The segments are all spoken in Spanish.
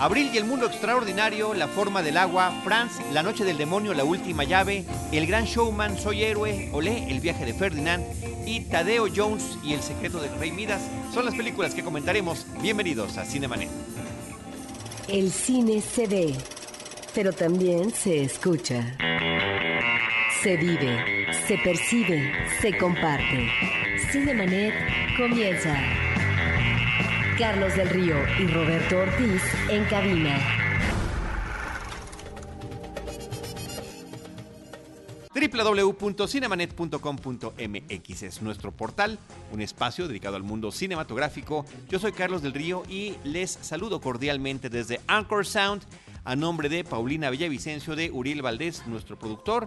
Abril y el mundo extraordinario, La forma del agua, Franz, La noche del demonio, La última llave, El gran showman, Soy héroe, Olé, El viaje de Ferdinand y Tadeo Jones y El secreto del rey Midas son las películas que comentaremos. Bienvenidos a Cinemanet. El cine se ve, pero también se escucha. Se vive, se percibe, se comparte. Cinemanet comienza. Carlos del Río y Roberto Ortiz en cabina. www.cinemanet.com.mx es nuestro portal, un espacio dedicado al mundo cinematográfico. Yo soy Carlos del Río y les saludo cordialmente desde Anchor Sound a nombre de Paulina Villavicencio de Uriel Valdés, nuestro productor.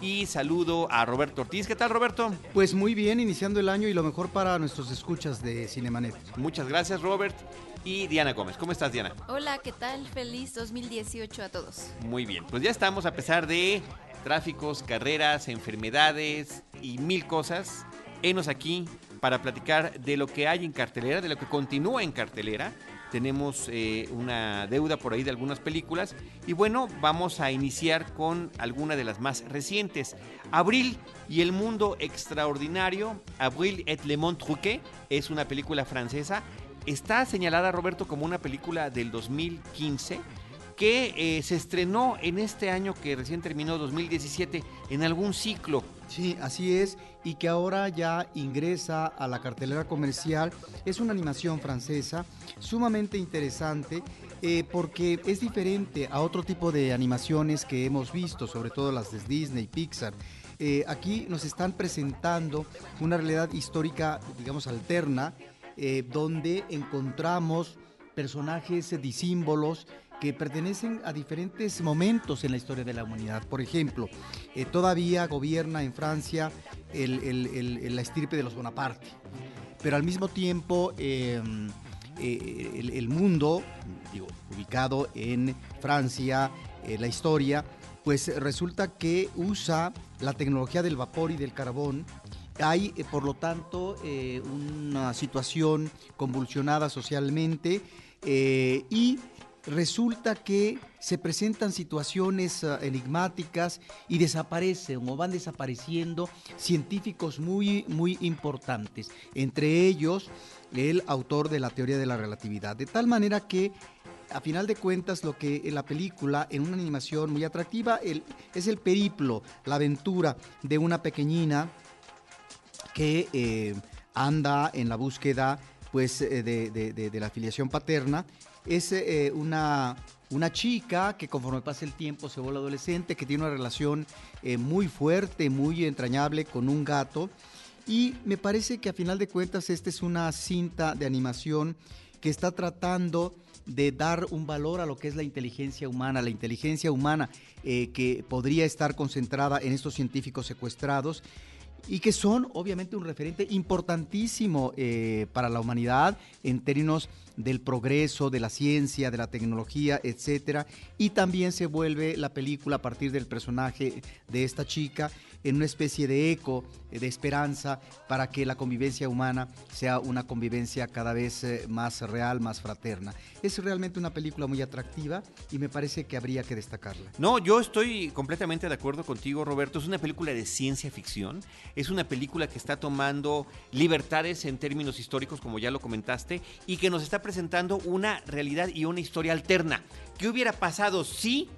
Y saludo a Roberto Ortiz. ¿Qué tal, Roberto? Pues muy bien, iniciando el año y lo mejor para nuestros escuchas de Cinemanet. Muchas gracias, Robert. Y Diana Gómez. ¿Cómo estás, Diana? Hola, ¿qué tal? Feliz 2018 a todos. Muy bien, pues ya estamos a pesar de tráficos, carreras, enfermedades y mil cosas. Enos aquí para platicar de lo que hay en cartelera, de lo que continúa en cartelera. Tenemos eh, una deuda por ahí de algunas películas. Y bueno, vamos a iniciar con alguna de las más recientes. Abril y el mundo extraordinario. Abril et le monde truqué es una película francesa. Está señalada, Roberto, como una película del 2015 que eh, se estrenó en este año que recién terminó 2017 en algún ciclo. Sí, así es, y que ahora ya ingresa a la cartelera comercial. Es una animación francesa sumamente interesante eh, porque es diferente a otro tipo de animaciones que hemos visto, sobre todo las de Disney, Pixar. Eh, aquí nos están presentando una realidad histórica, digamos, alterna, eh, donde encontramos personajes disímbolos que pertenecen a diferentes momentos en la historia de la humanidad. Por ejemplo, eh, todavía gobierna en Francia la estirpe de los Bonaparte, pero al mismo tiempo eh, eh, el, mundo, digo, ubicado en Francia, eh, la historia, pues resulta que usa la tecnología del vapor y del carbón hay, eh, por lo tanto, eh, una situación convulsionada socialmente eh, y resulta que se presentan situaciones uh, enigmáticas y desaparecen o van desapareciendo científicos muy, muy importantes, entre ellos el autor de la teoría de la relatividad, de tal manera que a final de cuentas lo que en la película, en una animación muy atractiva, es el periplo, la aventura de una pequeñina que eh, anda en la búsqueda pues, de, de la afiliación paterna. Es eh, una, una, chica que conforme pasa el tiempo se vuelve adolescente, que tiene una relación eh, muy fuerte, muy entrañable con un gato. Y me parece que a final de cuentas esta es una cinta de animación que está tratando de dar un valor a lo que es la inteligencia humana, la inteligencia humana eh, que podría estar concentrada en estos científicos secuestrados y que son obviamente un referente importantísimo eh, para la humanidad en términos del progreso, de la ciencia, de la tecnología, etcétera. Y también se vuelve la película a partir del personaje de esta chica en una especie de eco, de esperanza, para que la convivencia humana sea una convivencia cada vez eh, más real, más fraterna. Es realmente una película muy atractiva y me parece que habría que destacarla. No, yo estoy completamente de acuerdo contigo, Roberto. Es una película de ciencia ficción. Es una película que está tomando libertades en términos históricos, como ya lo comentaste, y que nos está presentando una realidad y una historia alterna. ¿Qué hubiera pasado si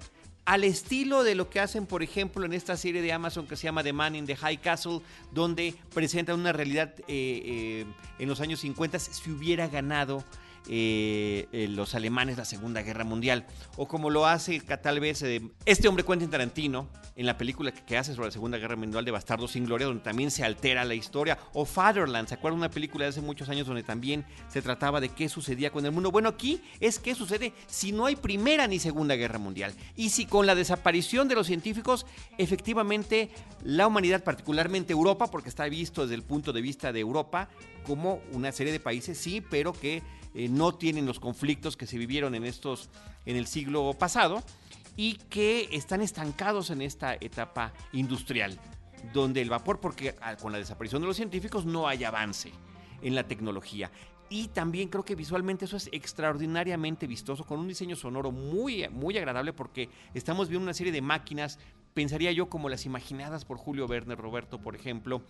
al estilo de lo que hacen, por ejemplo, en esta serie de Amazon que se llama The Man in the High Castle, donde presentan una realidad eh, eh, en los años 50 si hubiera ganado eh, eh, los alemanes la Segunda Guerra Mundial. O como lo hace tal vez eh, este hombre Quentin Tarantino en la película que, que, hace sobre la Segunda Guerra Mundial de Bastardo sin Gloria, donde también se altera la historia. O Fatherland, ¿se acuerdan? Una película de hace muchos años donde también se trataba de qué sucedía con el mundo. Bueno, aquí es qué sucede si no hay Primera ni Segunda Guerra Mundial. Y si con la desaparición de los científicos, efectivamente la humanidad, particularmente Europa, porque está visto desde el punto de vista de Europa como una serie de países, sí, pero que eh, no tienen los conflictos que se vivieron en estos en el siglo pasado y que están estancados en esta etapa industrial donde el vapor porque con la desaparición de los científicos no hay avance en la tecnología. Y también creo que visualmente eso es extraordinariamente vistoso, con un diseño sonoro muy, muy agradable porque estamos viendo una serie de máquinas, pensaría yo como las imaginadas por Julio Verne, Roberto, por ejemplo,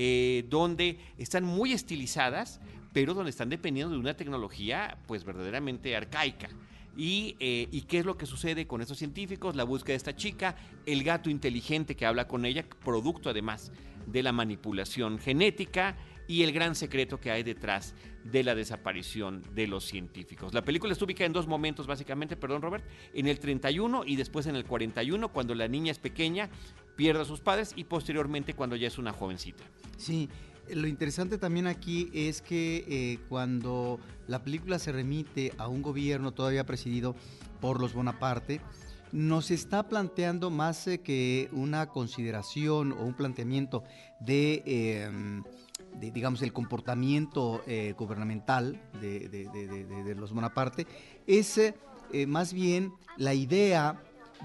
eh, donde están muy estilizadas, pero donde están dependiendo de una tecnología pues verdaderamente arcaica. Y, eh, y, qué es lo que sucede con estos científicos, la búsqueda de esta chica, el gato inteligente que habla con ella, producto además de la manipulación genética y el gran secreto que hay detrás de la desaparición de los científicos. La película está ubicada en dos momentos básicamente, perdón Robert, en el 31 y después en el 41, cuando la niña es pequeña, pierde a sus padres y posteriormente cuando ya es una jovencita. Sí, lo interesante también aquí es que eh, cuando la película se remite a un gobierno todavía presidido por los Bonaparte, nos está planteando más eh, que una consideración o un planteamiento de... Digamos, el comportamiento eh, gubernamental de, los Bonaparte, es eh, más bien la idea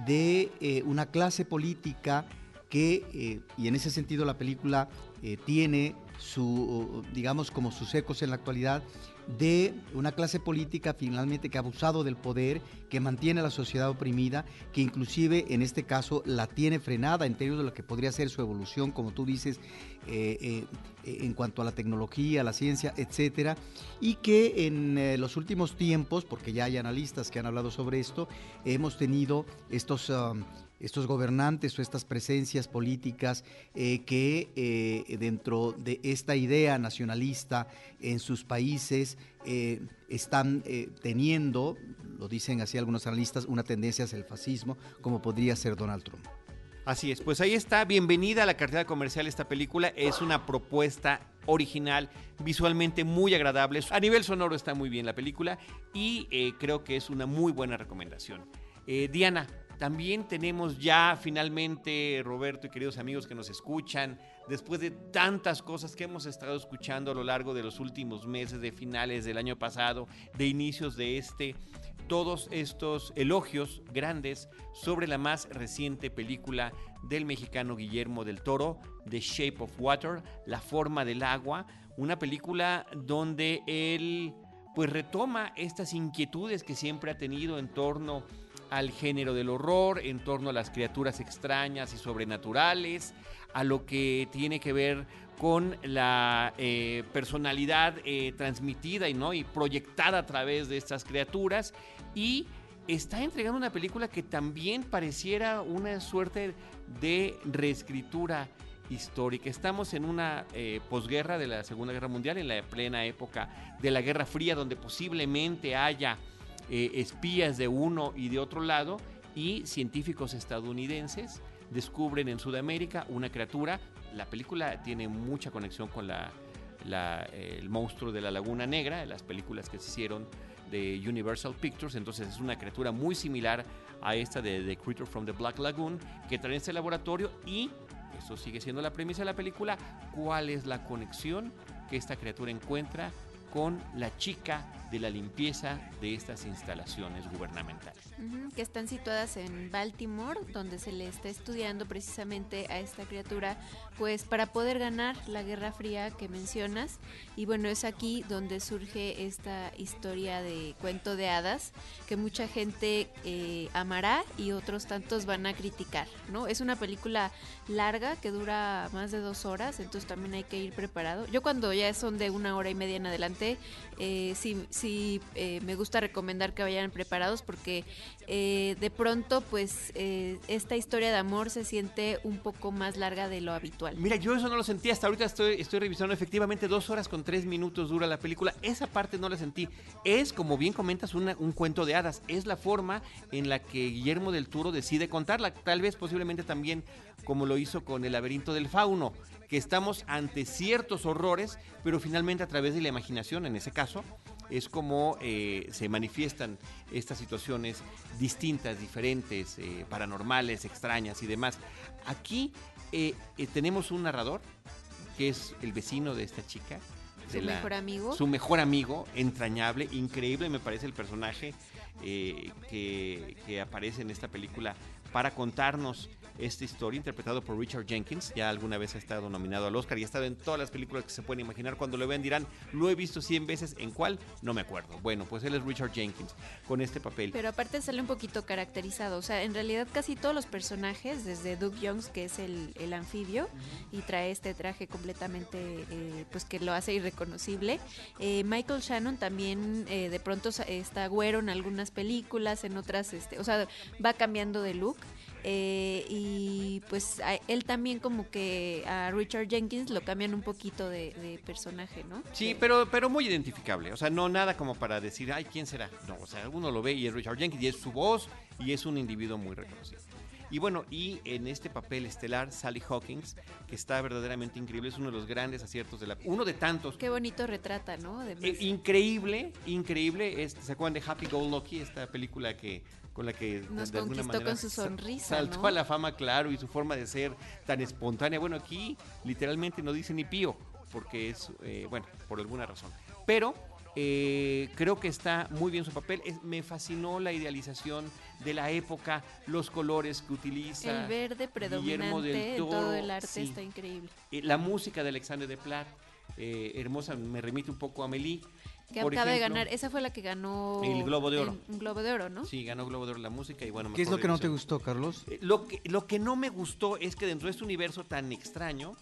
de eh, una clase política que, y en ese sentido la película tiene su, digamos, como sus ecos en la actualidad, de una clase política finalmente que ha abusado del poder, que mantiene a la sociedad oprimida, que inclusive en este caso la tiene frenada en términos de lo que podría ser su evolución, como tú dices, eh, eh, en cuanto a la tecnología, la ciencia, etcétera, y que en eh, los últimos tiempos, porque ya hay analistas que han hablado sobre esto, hemos tenido estos um, estos gobernantes o estas presencias políticas eh, que eh, dentro de esta idea nacionalista en sus países eh, están teniendo, lo dicen así algunos analistas, una tendencia hacia el fascismo, como podría ser Donald Trump. Así es, pues ahí está, bienvenida a la cartera comercial esta película, es una propuesta original, visualmente muy agradable, a nivel sonoro está muy bien la película y creo que es una muy buena recomendación. Diana, también tenemos ya finalmente, Roberto y queridos amigos que nos escuchan, después de tantas cosas que hemos estado escuchando a lo largo de los últimos meses, de finales del año pasado, de inicios de este, todos estos elogios grandes sobre la más reciente película del mexicano Guillermo del Toro, The Shape of Water, La forma del agua, una película donde él pues retoma estas inquietudes que siempre ha tenido en torno al género del horror, en torno a las criaturas extrañas y sobrenaturales, a lo que tiene que ver con la eh, personalidad eh, transmitida y, ¿no? y proyectada a través de estas criaturas y está entregando una película que también pareciera una suerte de reescritura histórica. Estamos en una eh, posguerra de la Segunda Guerra Mundial, en la plena época de la Guerra Fría, donde posiblemente haya eh, espías de uno y de otro lado y científicos estadounidenses descubren en Sudamérica una criatura. La película tiene mucha conexión con la, el monstruo de la Laguna Negra, las películas que se hicieron de Universal Pictures, entonces es una criatura muy similar a esta de The Creature from the Black Lagoon que trae este laboratorio y eso sigue siendo la premisa de la película, cuál es la conexión que esta criatura encuentra con la chica de la limpieza de estas instalaciones gubernamentales. que están situadas en Baltimore, donde se le está estudiando precisamente a esta criatura, pues para poder ganar la Guerra Fría que mencionas. Y bueno, es aquí donde surge esta historia de cuento de hadas que mucha gente eh, amará y otros tantos van a criticar, ¿no? Es una película larga que dura más de dos horas, entonces también hay que ir preparado. Yo cuando ya son de una hora y media en adelante, eh, sí, eh, me gusta recomendar que vayan preparados porque eh, de pronto pues eh, esta historia de amor se siente un poco más larga de lo habitual. Mira, yo eso no lo sentí, hasta ahorita estoy, estoy revisando. Efectivamente dos horas con tres minutos dura la película, esa parte no la sentí. Es, como bien comentas, un cuento de hadas, es la forma en la que Guillermo del Turo decide contarla, tal vez posiblemente también como lo hizo con El laberinto del fauno, que estamos ante ciertos horrores, pero finalmente a través de la imaginación, en ese caso, es como eh, se manifiestan estas situaciones distintas, diferentes, eh, paranormales, extrañas y demás. Aquí eh, tenemos un narrador que es el vecino de esta chica. Su mejor amigo. Su mejor amigo, entrañable, increíble me parece el personaje que, que aparece en esta película para contarnos esta historia, interpretado por Richard Jenkins. Ya alguna vez ha estado nominado al Oscar y ha estado en todas las películas que se pueden imaginar. Cuando lo vean dirán, lo he visto 100 veces, ¿en cuál? No me acuerdo. Bueno, pues él es Richard Jenkins con este papel. Pero aparte sale un poquito caracterizado. O sea, en realidad casi todos los personajes, desde Doug Jones, que es el, el anfibio, y trae este traje completamente, eh, pues que lo hace irreconocible. Eh, Michael Shannon también eh, de pronto está güero en algunas películas, en otras, este, o sea, va cambiando de look. Eh, y pues a- él también como que a Richard Jenkins lo cambian un poquito de, de personaje, ¿no? Sí, De- pero, pero muy identificable. O sea, no nada como para decir, ay, ¿quién será? No, o sea, uno lo ve y es Richard Jenkins y es su voz y es un individuo muy reconocido. Y bueno, y en este papel estelar, Sally Hawkins, que está verdaderamente increíble, es uno de los grandes aciertos de la... Uno de tantos. Qué bonito retrata, ¿no? Eh, increíble, increíble. Este, ¿Se acuerdan de Happy Go Lucky? Esta película que con la que Nos conquistó con su sa- sonrisa, saltó ¿no? a la fama, claro, y su forma de ser tan espontánea. Bueno, aquí literalmente no dice ni pío, porque es, eh, bueno, por alguna razón. Pero eh, creo que está muy bien su papel. Es- me fascinó la idealización de la época, los colores que utiliza. El verde Guillermo del predominante en todo Toro, el arte sí. está increíble. Eh, la música de Alexandre de Plat, eh, hermosa, me remite un poco a Amélie. Que por acaba de ganar, esa fue la que ganó El Globo de Oro. Un Globo de Oro, ¿no? Sí, ganó Globo de Oro la música y bueno. ¿Qué es lo que no te gustó, Carlos? Eh, Lo que, lo que no me gustó es que dentro de este universo tan extraño,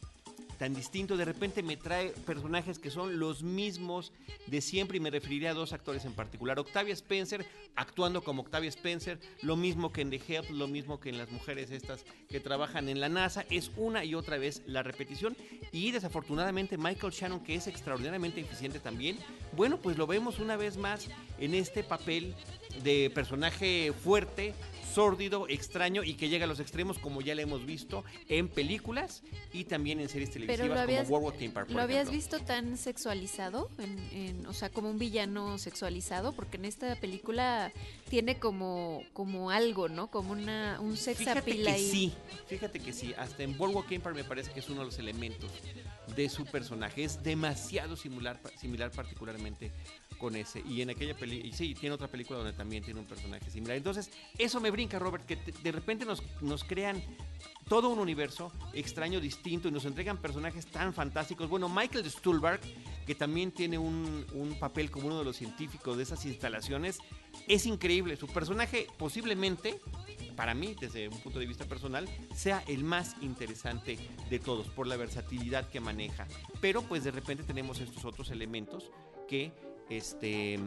tan distinto, de repente me trae personajes que son los mismos de siempre y me referiré a dos actores en particular. Octavia Spencer actuando como Octavia Spencer, lo mismo que en The Help, lo mismo que en las mujeres estas que trabajan en la NASA, es una y otra vez la repetición. Y desafortunadamente Michael Shannon, que es extraordinariamente eficiente también, bueno, pues lo vemos una vez más en este papel de personaje fuerte, sórdido, extraño y que llega a los extremos como ya lo hemos visto en películas y también en series Pero televisivas lo habías, como World Theme Park. ¿lo habías ejemplo. visto tan sexualizado, en, en- o sea, como un villano sexualizado, porque en esta película tiene como, como algo, ¿no? Como una, un sex Fíjate que ahí. sí, fíjate que sí, hasta en Boardwalk Empire me parece que es uno de los elementos de su personaje, es demasiado similar, similar particularmente con ese, y en aquella película, sí, tiene otra película donde también tiene un personaje similar, entonces eso me brinca Robert, que de repente nos, nos crean todo un universo extraño, distinto, y nos entregan personajes tan fantásticos, bueno, Michael Stuhlbarg, que también tiene un, un papel como uno de los científicos de esas instalaciones, es increíble, su personaje posiblemente para mí, desde un punto de vista personal, sea el más interesante de todos por la versatilidad que maneja. Pero pues de repente tenemos estos otros elementos que este,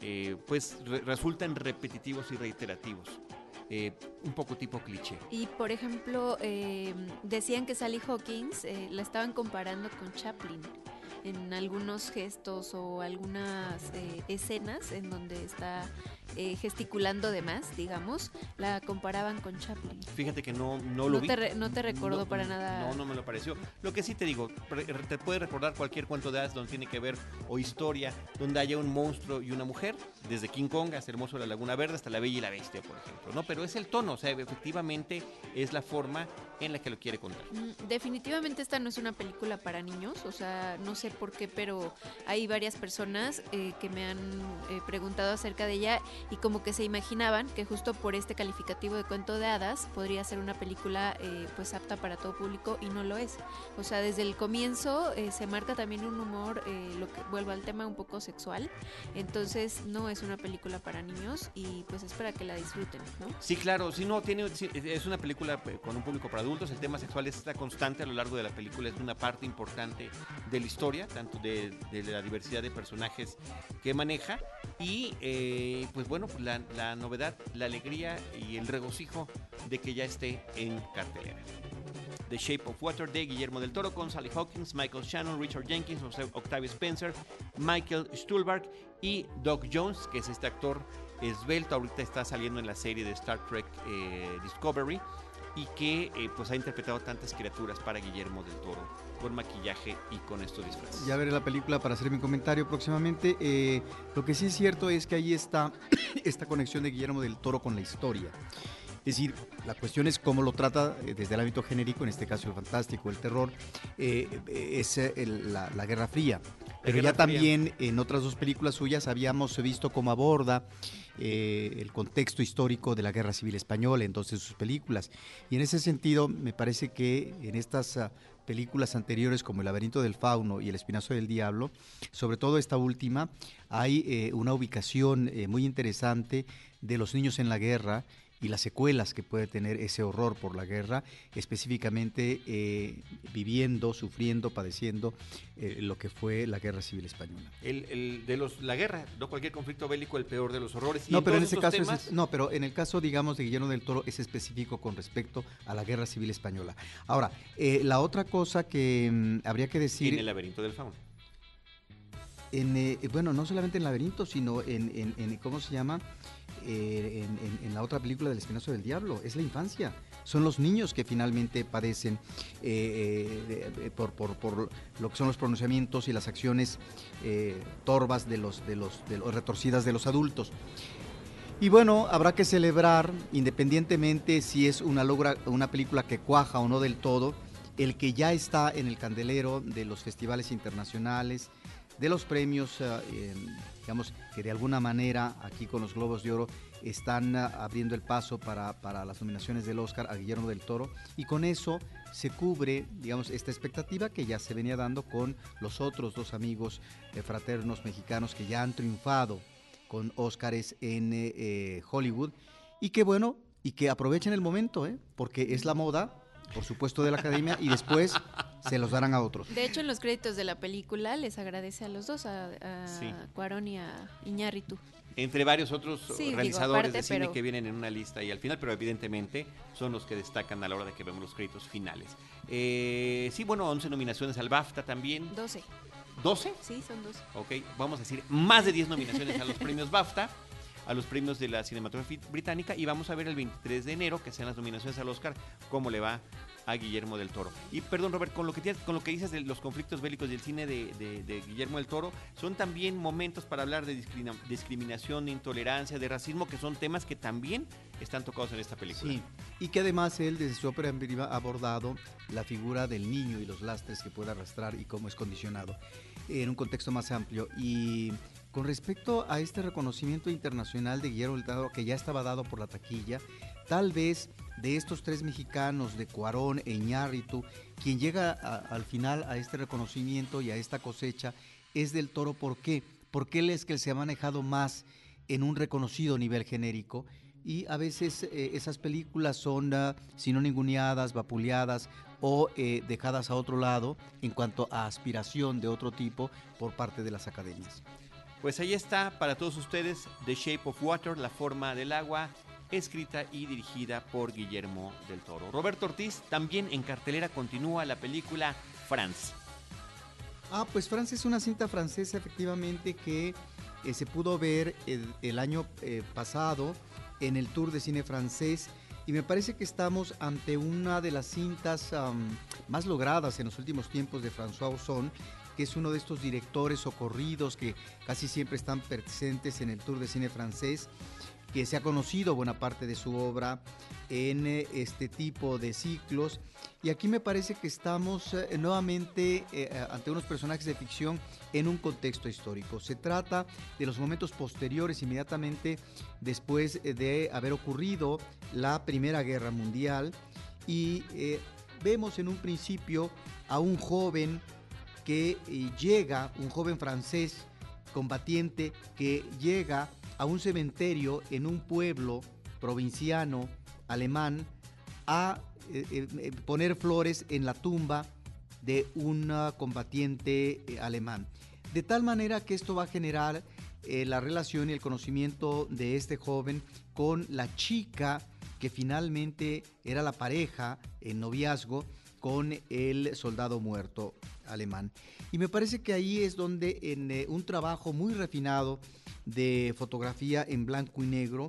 eh, pues re- resultan repetitivos y reiterativos. Eh, un poco tipo cliché. Y por ejemplo, eh, decían que Sally Hawkins eh, la estaban comparando con Chaplin en algunos gestos o algunas eh, escenas en donde está eh, gesticulando de más, digamos, la comparaban con Chaplin. Fíjate que no, no lo No vi. te re- no te recordó para nada. No, no me lo pareció. Lo que sí te digo, te puede recordar cualquier cuento de hadas donde tiene que ver o historia donde haya un monstruo y una mujer, desde King Kong hasta Hermoso de la Laguna Verde hasta La Bella y la Bestia, por ejemplo. No, pero es el tono, o sea, efectivamente es la forma en la que lo quiere contar. Mm, Definitivamente esta no es una película para niños, o sea, no sé por qué, pero hay varias personas eh, que me han eh, preguntado acerca de ella y como que se imaginaban que justo por este calificativo de cuento de hadas podría ser una película eh, pues apta para todo público y no lo es. O sea, desde el comienzo eh, se marca también un humor, eh, lo que vuelvo al tema un poco sexual, entonces no es una película para niños y pues es para que la disfruten, ¿no? Sí, claro, sí, no, tiene, es una película eh, con un público para adultos, el tema sexual está constante a lo largo de la película, es una parte importante de la historia, tanto de, de la diversidad de personajes que maneja, y eh, pues bueno, la, novedad, la alegría y el regocijo de que ya esté en cartelera. The Shape of Water de Guillermo del Toro con Sally Hawkins, Michael Shannon, Richard Jenkins, Octavia Spencer, Michael Stuhlbarg y Doc Jones, que es este actor esbelto, ahorita está saliendo en la serie de Star Trek eh, Discovery y que eh, pues ha interpretado tantas criaturas para Guillermo del Toro con maquillaje y con estos disfraces. Ya veré la película para hacer mi comentario próximamente. Eh, lo que sí es cierto es que ahí está esta conexión de Guillermo del Toro con la historia. Es decir, la cuestión es cómo lo trata eh, desde el ámbito genérico, en este caso el fantástico, el terror, eh, es el- la, la Guerra Fría. Pero Guerra ya Fría. también en otras dos películas suyas habíamos visto cómo aborda eh, el contexto histórico de la Guerra Civil Española, entonces sus películas. Y en ese sentido, me parece que en estas ah, películas anteriores como El laberinto del fauno y El espinazo del diablo, sobre todo esta última, hay eh, una ubicación eh, muy interesante de los niños en la guerra y las secuelas que puede tener ese horror por la guerra, específicamente eh, viviendo, sufriendo, padeciendo eh, lo que fue la guerra civil española. El, el de los, la guerra, no cualquier conflicto bélico, el peor de los horrores. No, pero en ese caso, temas, es, no, pero en el caso, digamos, de Guillermo del Toro es específico con respecto a la guerra civil española. Ahora, eh, la otra cosa que mm, habría que decir, en el laberinto del fauno. Eh, bueno, no solamente en Laberinto, sino en, ¿cómo se llama? Eh, en, la otra película del Espinazo del Diablo, es la infancia. Son los niños que finalmente padecen eh, por, lo que son los pronunciamientos y las acciones torvas de los, de los, de los retorcidas de los adultos. Y bueno, habrá que celebrar, independientemente si es una, logra, una película que cuaja o no del todo, el que ya está en el candelero de los festivales internacionales, de los premios, eh, eh, digamos, que de alguna manera aquí con los Globos de Oro están ah, abriendo el paso para, para las nominaciones del Oscar a Guillermo del Toro y con eso se cubre, digamos, esta expectativa que ya se venía dando con los otros dos amigos eh, fraternos mexicanos que ya han triunfado con Óscares en eh, eh, Hollywood y que bueno, y que aprovechen el momento, ¿eh? porque es la moda, por supuesto, de la academia y después se los darán a otros. De hecho, en los créditos de la película les agradece a los dos, a, a Sí. Cuarón y a Iñárritu. Entre varios otros Sí, digo, realizadores aparte, de cine pero- que vienen en una lista y al final, pero evidentemente son los que destacan a la hora de que vemos los créditos finales. Eh, sí, bueno, 11 nominaciones al BAFTA también. 12, 12. sí, son 12. Ok, vamos a decir más de 10 nominaciones a los premios BAFTA, a los premios de la cinematografía británica y vamos a ver el 23 de enero, que sean las nominaciones al Oscar, cómo le va a Guillermo del Toro. Y perdón, Robert, con lo que, tienes- con lo que dices de los conflictos bélicos del cine de, Guillermo del Toro, son también momentos para hablar de discrimina- discriminación, de intolerancia, de racismo, que son temas que también están tocados en esta película. Sí, y que además él desde su ópera ha abordado la figura del niño y los lastres que puede arrastrar y cómo es condicionado en un contexto más amplio. Y con respecto a este reconocimiento internacional de Guillermo del Toro que ya estaba dado por la taquilla, tal vez de estos tres mexicanos, de Cuarón e Iñárritu, quien llega al final a este reconocimiento y a esta cosecha es del Toro. ¿Por qué? Porque él es que se ha manejado más en un reconocido nivel genérico y a veces eh, esas películas son ah, si no ninguneadas, vapuleadas o eh, dejadas a otro lado en cuanto a aspiración de otro tipo por parte de las academias. Pues ahí está para todos ustedes The Shape of Water, La forma del agua, escrita y dirigida por Guillermo del Toro. Roberto Ortiz también en cartelera continúa la película France. Ah, pues Francia es una cinta francesa efectivamente que eh, se pudo ver el, año eh, pasado en el Tour de Cine Francés y me parece que estamos ante una de las cintas más logradas en los últimos tiempos de François Ozon, que es uno de estos directores socorridos que casi siempre están presentes en el Tour de Cine Francés que se ha conocido buena parte de su obra en eh, este tipo de ciclos. Y aquí me parece que estamos eh, nuevamente eh, ante unos personajes de ficción en un contexto histórico. Se trata de los momentos posteriores, inmediatamente después de haber ocurrido la Primera Guerra Mundial. Y vemos en un principio a un joven que eh, llega, un joven francés combatiente que llega a un cementerio en un pueblo provinciano alemán a eh, eh, poner flores en la tumba de un ah, combatiente alemán. De tal manera que esto va a generar la relación y el conocimiento de este joven con la chica que finalmente era la pareja en noviazgo con el soldado muerto alemán. Y me parece que ahí es donde en eh, un trabajo muy refinado de fotografía en blanco y negro,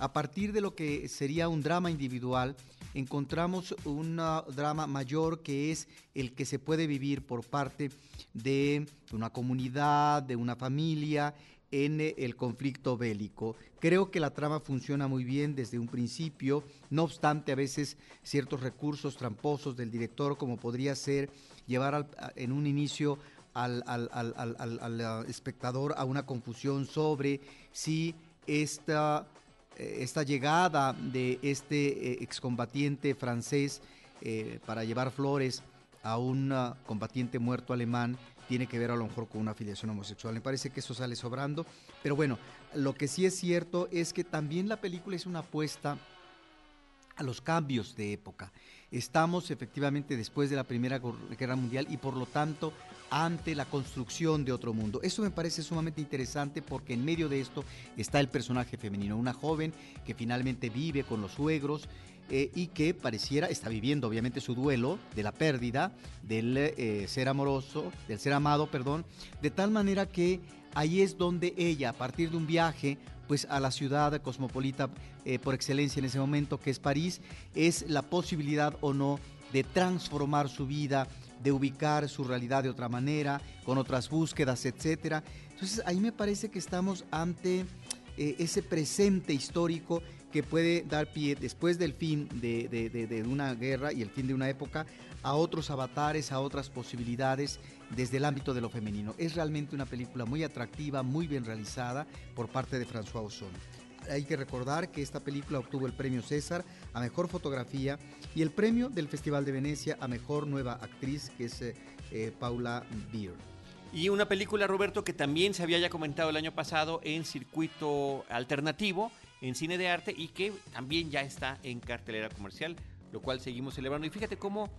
a partir de lo que sería un drama individual, encontramos un drama mayor que es el que se puede vivir por parte de una comunidad, de una familia en el conflicto bélico. Creo que la trama funciona muy bien desde un principio, no obstante a veces ciertos recursos tramposos del director, como podría ser llevar en un inicio al, espectador a una confusión sobre si esta, eh, esta llegada de este eh, excombatiente francés eh, para llevar flores a un ah, combatiente muerto alemán tiene que ver a lo mejor con una afiliación homosexual. Me parece que eso sale sobrando. Pero bueno, lo que sí es cierto es que también la película es una apuesta a los cambios de época. Estamos efectivamente después de la Primera Guerra Mundial y por lo tanto ante la construcción de otro mundo. Eso me parece sumamente interesante porque en medio de esto está el personaje femenino, una joven que finalmente vive con los suegros eh, y que pareciera, está viviendo obviamente su duelo de la pérdida del eh, ser amoroso, del ser amado, perdón, de tal manera que ahí es donde ella, a partir de un viaje, pues a la ciudad cosmopolita eh, por excelencia en ese momento, que es París, es la posibilidad o no de transformar su vida, de ubicar su realidad de otra manera, con otras búsquedas, etcétera. Entonces ahí me parece que estamos ante ese presente histórico que puede dar pie, después del fin de, una guerra y el fin de una época, a otros avatares, a otras posibilidades desde el ámbito de lo femenino. Es realmente una película muy atractiva, muy bien realizada por parte de François Ozon. Hay que recordar que esta película obtuvo el premio César a Mejor Fotografía y el premio del Festival de Venecia a Mejor Nueva Actriz, que es eh, eh, Paula Beer. Y una película, Roberto, que también se había ya comentado el año pasado en circuito alternativo, en cine de arte y que también ya está en cartelera comercial, lo cual seguimos celebrando. Y fíjate cómo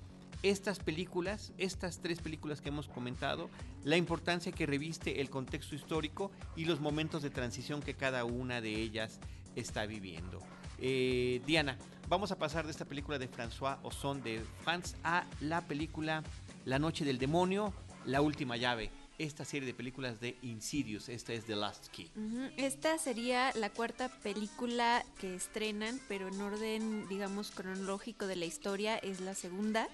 estas películas, estas tres películas que hemos comentado, la importancia que reviste el contexto histórico y los momentos de transición que cada una de ellas está viviendo. Eh, Diana, vamos a pasar de esta película de François Ozon de Fans a la película La Noche del Demonio, La Última Llave esta serie de películas de Insidious. Esta es The Last Key. Esta sería la cuarta película que estrenan, pero en orden, digamos, cronológico de la historia es la segunda.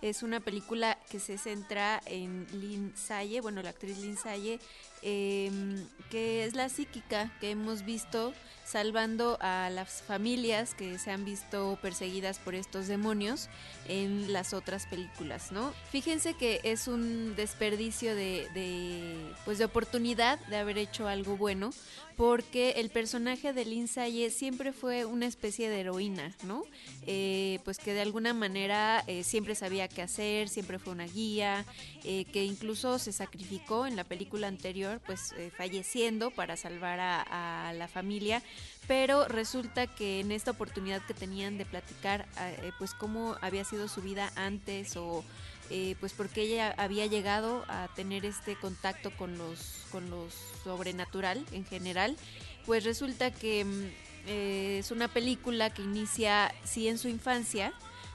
Es una película que se centra en Lynn Salle, bueno, la actriz Lynn Salle, em, que es la psíquica que hemos visto salvando a las familias que se han visto perseguidas por estos demonios en las otras películas, ¿no? Fíjense que es un desperdicio de, pues de oportunidad de haber hecho algo bueno, porque el personaje de Lynn Salle siempre fue una especie de heroína, ¿no? Eh, pues que de alguna manera eh, siempre sabía qué hacer, siempre fue una guía, eh, que incluso se sacrificó en la película anterior, pues falleciendo para salvar a la familia pero resulta que en esta oportunidad que tenían de platicar eh, pues cómo había sido su vida antes o eh, pues porque ella había llegado a tener este contacto con los con lo sobrenatural en general pues resulta que mm, eh, es una película que inicia sí en su infancia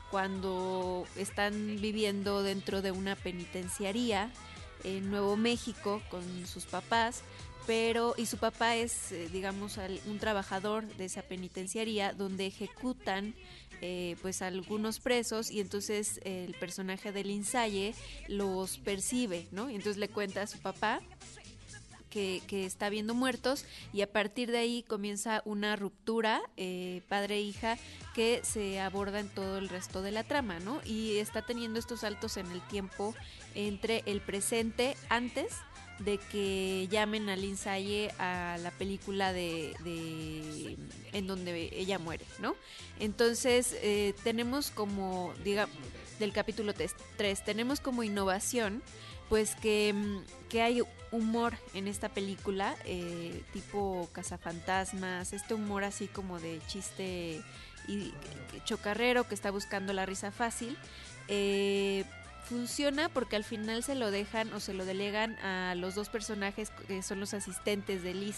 cuando están viviendo dentro de una penitenciaría en Nuevo México con sus papás pero y su papá es eh, digamos un trabajador de esa penitenciaría donde ejecutan eh, pues algunos presos y entonces el personaje del Insaye los percibe no y entonces le cuenta a su papá que, está viendo muertos y a partir de ahí comienza una ruptura eh, padre-hija que se aborda en todo el resto de la trama, ¿no? Y está teniendo estos saltos en el tiempo entre el presente antes de que llamen a Lynn a la película de, en donde ella muere, ¿no? Entonces eh, tenemos como, diga, del capítulo 3, tenemos como innovación, pues que, mm, que hay humor en esta película, eh, tipo cazafantasmas, este humor así como de chiste y chocarrero que está buscando la risa fácil. Eh, funciona porque al final se lo dejan o se lo delegan a los dos personajes que son los asistentes de Liz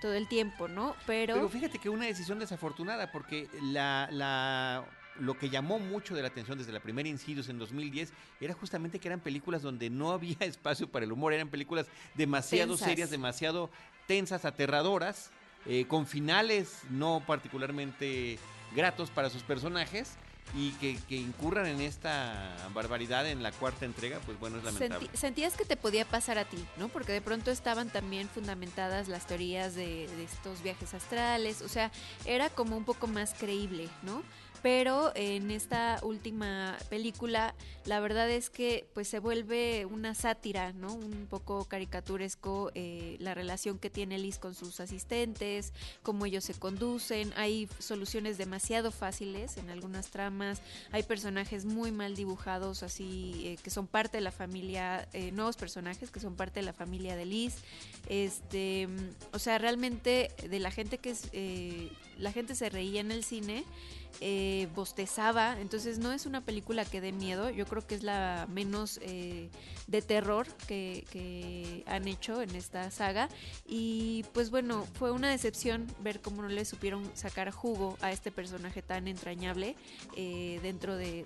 todo el tiempo, ¿no? Pero, Pero fíjate que una decisión desafortunada porque la, la lo que llamó mucho de la atención desde la primera Insidious en 2010 era justamente que eran películas donde no había espacio para el humor, eran películas demasiado serias, demasiado tensas, aterradoras, eh, con finales no particularmente gratos para sus personajes y que, incurran en esta barbaridad en la cuarta entrega, pues bueno, es lamentable. sentías que te podía pasar a ti, ¿no? Porque de pronto estaban también fundamentadas las teorías de, estos viajes astrales, o sea, era como un poco más creíble, ¿no? Pero en esta última película la verdad es que pues se vuelve una sátira, ¿no? Un poco caricaturesco eh, la relación que tiene Liz con sus asistentes, cómo ellos se conducen, hay soluciones demasiado fáciles en algunas tramas, hay personajes muy mal dibujados así eh, que son parte de la familia, eh, nuevos personajes que son parte de la familia de Liz, este, o sea realmente de la gente que es, la gente se reía en el cine eh, bostezaba, entonces no es una película que dé miedo, yo creo que es la menos eh, de terror que, han hecho en esta saga. Y pues bueno, fue una decepción ver cómo no le supieron sacar jugo a este personaje tan entrañable eh, dentro de,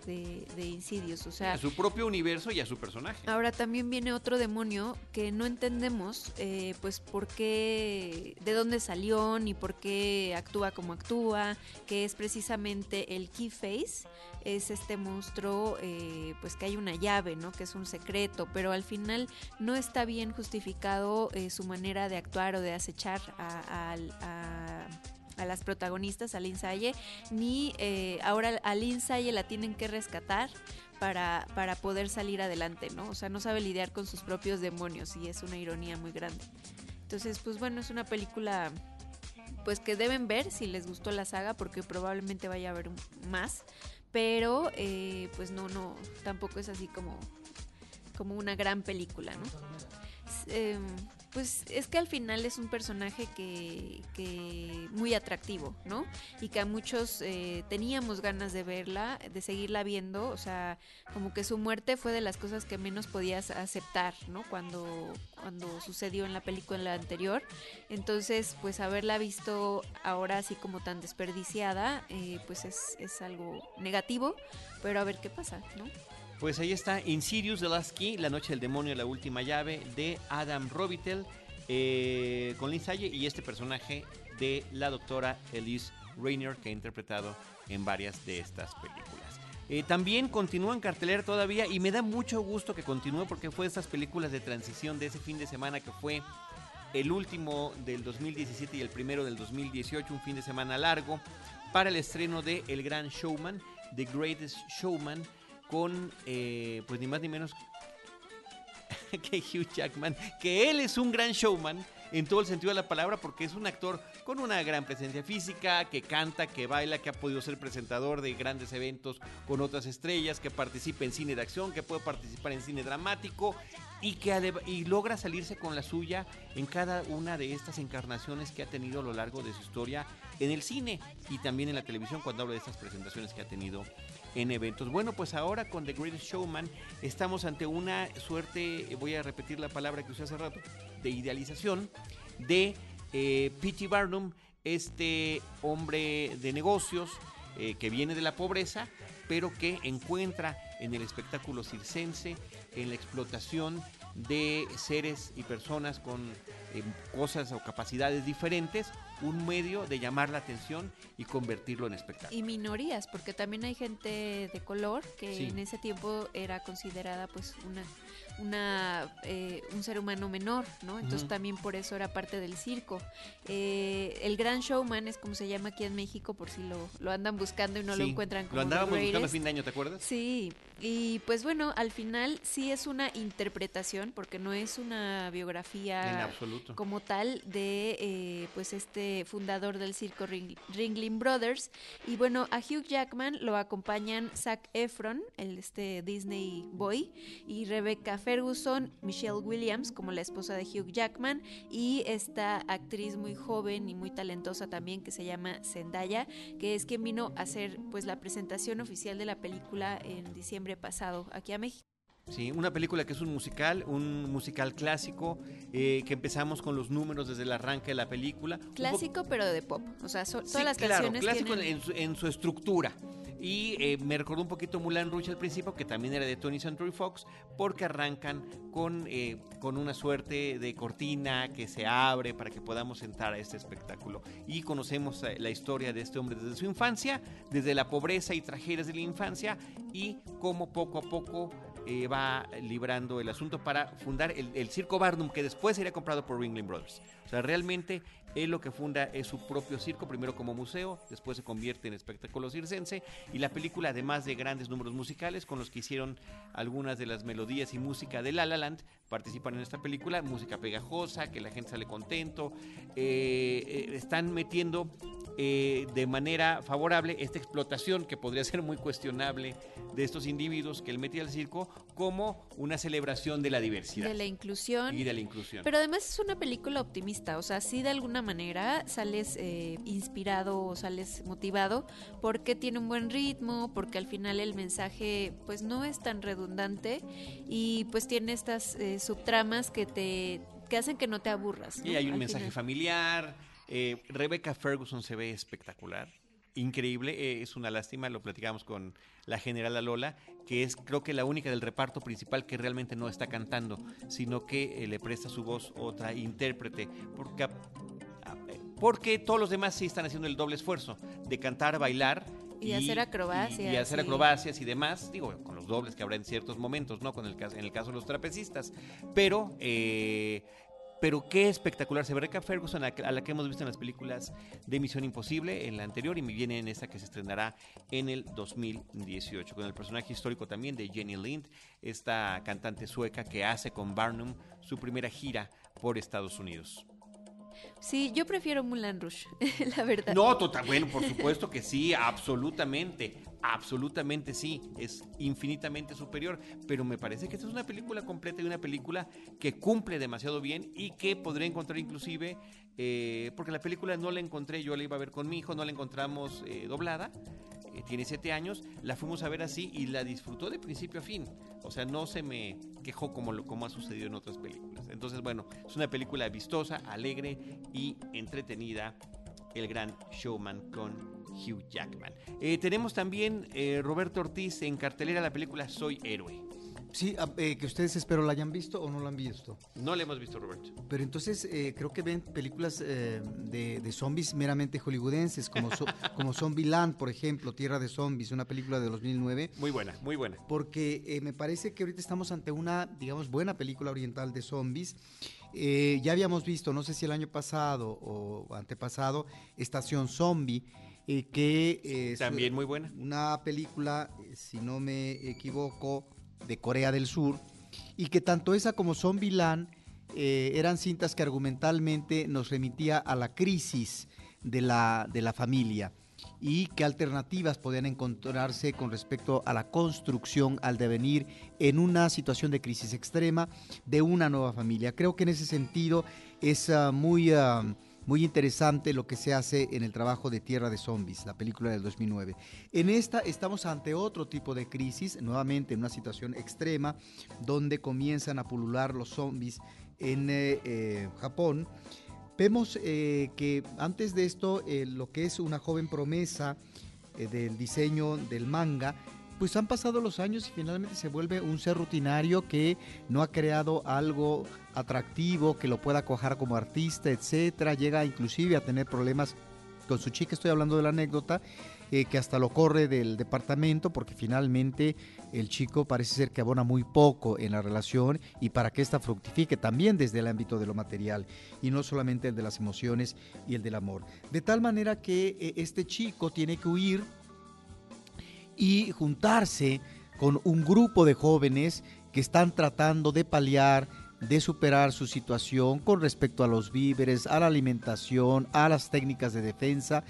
de, Insidious, o sea... A su propio universo y a su personaje. Ahora también viene otro demonio que no entendemos pues por qué, de dónde salió ni por qué actúa como actúa, que es precisamente el Key Face es este monstruo, eh, pues que hay una llave, ¿no? Que es un secreto, pero al final no está bien justificado eh, su manera de actuar o de acechar a, las protagonistas, a Lin ni eh, ahora a Lin la tienen que rescatar para, para poder salir adelante, ¿no? O sea, no sabe lidiar con sus propios demonios y es una ironía muy grande. Entonces, pues bueno, es una película pues que deben ver si les gustó la saga porque probablemente vaya a haber más pero eh, pues no no tampoco es así como como una gran película no em, pues es que al final es un personaje que, muy atractivo, ¿no? Y que a muchos eh, teníamos ganas de verla, de seguirla viendo, o sea, como que su muerte fue de las cosas que menos podías aceptar, ¿no? Cuando, cuando sucedió en la película anterior. Entonces, pues haberla visto ahora así como tan desperdiciada, eh, pues es, es algo negativo, pero a ver qué pasa, ¿no? Pues ahí está Insidious The Last Key, La Noche del Demonio, la última llave de Adam Robitel eh, con Lynn y este personaje de la doctora Elise Rainer que ha interpretado en varias de estas películas. Eh, también continúa en cartelera todavía y me da mucho gusto que continúe porque fue de estas películas de transición de ese fin de semana que fue el último del 2017 y el primero del 2018, un fin de semana largo, para el estreno de El Gran Showman, The Greatest Showman, con eh, pues ni más ni menos que Hugh Jackman, que él es un gran showman en todo el sentido de la palabra porque es un actor con una gran presencia física, que canta, que baila, que ha podido ser presentador de grandes eventos con otras estrellas, que participa en cine de acción, que puede participar en cine dramático y que y logra salirse con la suya en cada una de estas encarnaciones que ha tenido a lo largo de su historia en el cine y también en la televisión cuando habla de estas presentaciones que ha tenido en eventos. Bueno, pues ahora con The Greatest Showman estamos ante una suerte, voy a repetir la palabra que usé hace rato, de idealización de eh, P.T. Barnum, este hombre de negocios eh, que viene de la pobreza, pero que encuentra en el espectáculo circense, en la explotación de seres y personas con eh, cosas o capacidades diferentes, un medio de llamar la atención y convertirlo en espectáculo. Y minorías, porque también hay gente de color que en ese tiempo era considerada pues una una, eh, un ser humano menor, ¿no? Entonces también por eso era parte del circo. Eh, el Gran Showman es como se llama aquí en México, por si lo, lo andan buscando y no lo encuentran como Lo andábamos buscando a fin de año, ¿te acuerdas? Sí, y pues bueno, al final sí es una interpretación, porque no es una biografía como tal de eh, pues este fundador del circo Ringling Brothers. Y bueno, a Hugh Jackman lo acompañan Zac Efron, el este Disney Boy, y Rebecca Ferguson, Michelle Williams como la esposa de Hugh Jackman y esta actriz muy joven y muy talentosa también que se llama Zendaya, que es quien vino a hacer pues la presentación oficial de la película en diciembre pasado aquí a México. Sí, una película que es un musical, un musical clásico, eh, que empezamos con los números desde el arranque de la película. Clásico, pero de pop. O sea, todas las claro, canciones. Clásico en, su, estructura. Y eh, me recordó un poquito Mulan Rouge al principio, que también era de Tony Century Fox, porque arrancan con, eh, con una suerte de cortina que se abre para que podamos entrar a este espectáculo. Y conocemos la historia de este hombre desde su infancia, desde la pobreza y tragedias de la infancia, y cómo poco a poco eh, va librando el asunto para fundar el, el Circo Barnum, que después sería comprado por Ringling Brothers. O sea, realmente él lo que funda es su propio circo, primero como museo, después se convierte en espectáculo circense y la película, además de grandes números musicales con los que hicieron algunas de las melodías y música de La La Land, participan en esta película, música pegajosa, que la gente sale contento, eh, eh, están metiendo eh, de manera favorable esta explotación que podría ser muy cuestionable de estos individuos que él metía al circo como una celebración de la diversidad. De la inclusión. Y de la inclusión. Pero además es una película optimista, o sea, sí de alguna manera sales eh, inspirado o sales motivado porque tiene un buen ritmo, porque al final el mensaje pues no es tan redundante y pues tiene estas eh, subtramas que te que hacen que no te aburras. ¿no? Y hay un Al mensaje final. familiar. eh, Rebecca Ferguson se ve espectacular. Increíble, eh, es una lástima, lo platicamos con la general Lola, que es creo que la única del reparto principal que realmente no está cantando, sino que eh, le presta su voz otra intérprete, porque, porque todos los demás sí están haciendo el doble esfuerzo de cantar, bailar. Y hacer acrobacias, Y, hacer sí. acrobacias y demás, digo, con los dobles que habrá en ciertos momentos, ¿no? Con el caso, en el caso de los trapecistas. Pero eh, pero qué espectacular se ve Rebecca Ferguson, a, la que hemos visto en las películas de Misión Imposible, en la anterior, y me viene en esta que se estrenará en el 2018, con el personaje histórico también de Jenny Lind, esta cantante sueca que hace con Barnum su primera gira por Estados Unidos. Sí, yo prefiero Mulan Rush, la verdad. No, total, bueno, por supuesto que sí, absolutamente, absolutamente sí, es infinitamente superior, pero me parece que esta es una película completa y una película que cumple demasiado bien y que podré encontrar inclusive, eh, porque la película no la encontré, yo la iba a ver con mi hijo, no la encontramos eh, doblada, eh, tiene siete años, la fuimos a ver así y la disfrutó de principio a fin. O sea, no se me quejó como, lo, como ha sucedido en otras películas. Entonces, bueno, es una película vistosa, alegre y entretenida. El gran showman con Hugh Jackman. Eh, tenemos también eh, Roberto Ortiz en cartelera la película Soy Héroe. Sí, a- eh, que ustedes espero la hayan visto o no la han visto. No la hemos visto, Roberto. Pero entonces eh, creo que ven películas eh, de, de zombies meramente hollywoodenses, como, so- como Zombieland, por ejemplo, Tierra de Zombies, una película de 2009. Muy buena, muy buena. porque me parece que ahorita estamos ante una, digamos, buena película oriental de zombies. Ya habíamos visto, no sé si el año pasado o antepasado, Estación Zombie, eh, que es También muy buena. una película, eh, si no me equivoco, de Corea del Sur, y que tanto esa como Zombieland eh, eran cintas que argumentalmente nos remitía a la crisis de la, de la familia y qué alternativas podían encontrarse con respecto a la construcción, al devenir en una situación de crisis extrema de una nueva familia. Creo que en ese sentido es ah, muy... ah, muy interesante lo que se hace en el trabajo de Tierra de Zombies, la película del 2009. En esta estamos ante otro tipo de crisis, nuevamente en una situación extrema, donde comienzan a pulular los zombies en eh, eh, Japón. Vemos eh, que antes de esto, lo que es una joven promesa del diseño del manga, pues han pasado los años y finalmente se vuelve un ser rutinario que no ha creado algo atractivo, que lo pueda cojar como artista, etcétera. Llega inclusive a tener problemas con su chica, estoy hablando de la anécdota, eh, que hasta lo corre del departamento porque finalmente el chico parece ser que abona muy poco en la relación y para que ésta fructifique también desde el ámbito de lo material y no solamente el de las emociones y el del amor. De tal manera que eh, este chico tiene que huir y juntarse con un grupo de jóvenes que están tratando de paliar, de superar su situación con respecto a los víveres, a la alimentación, a las técnicas de defensa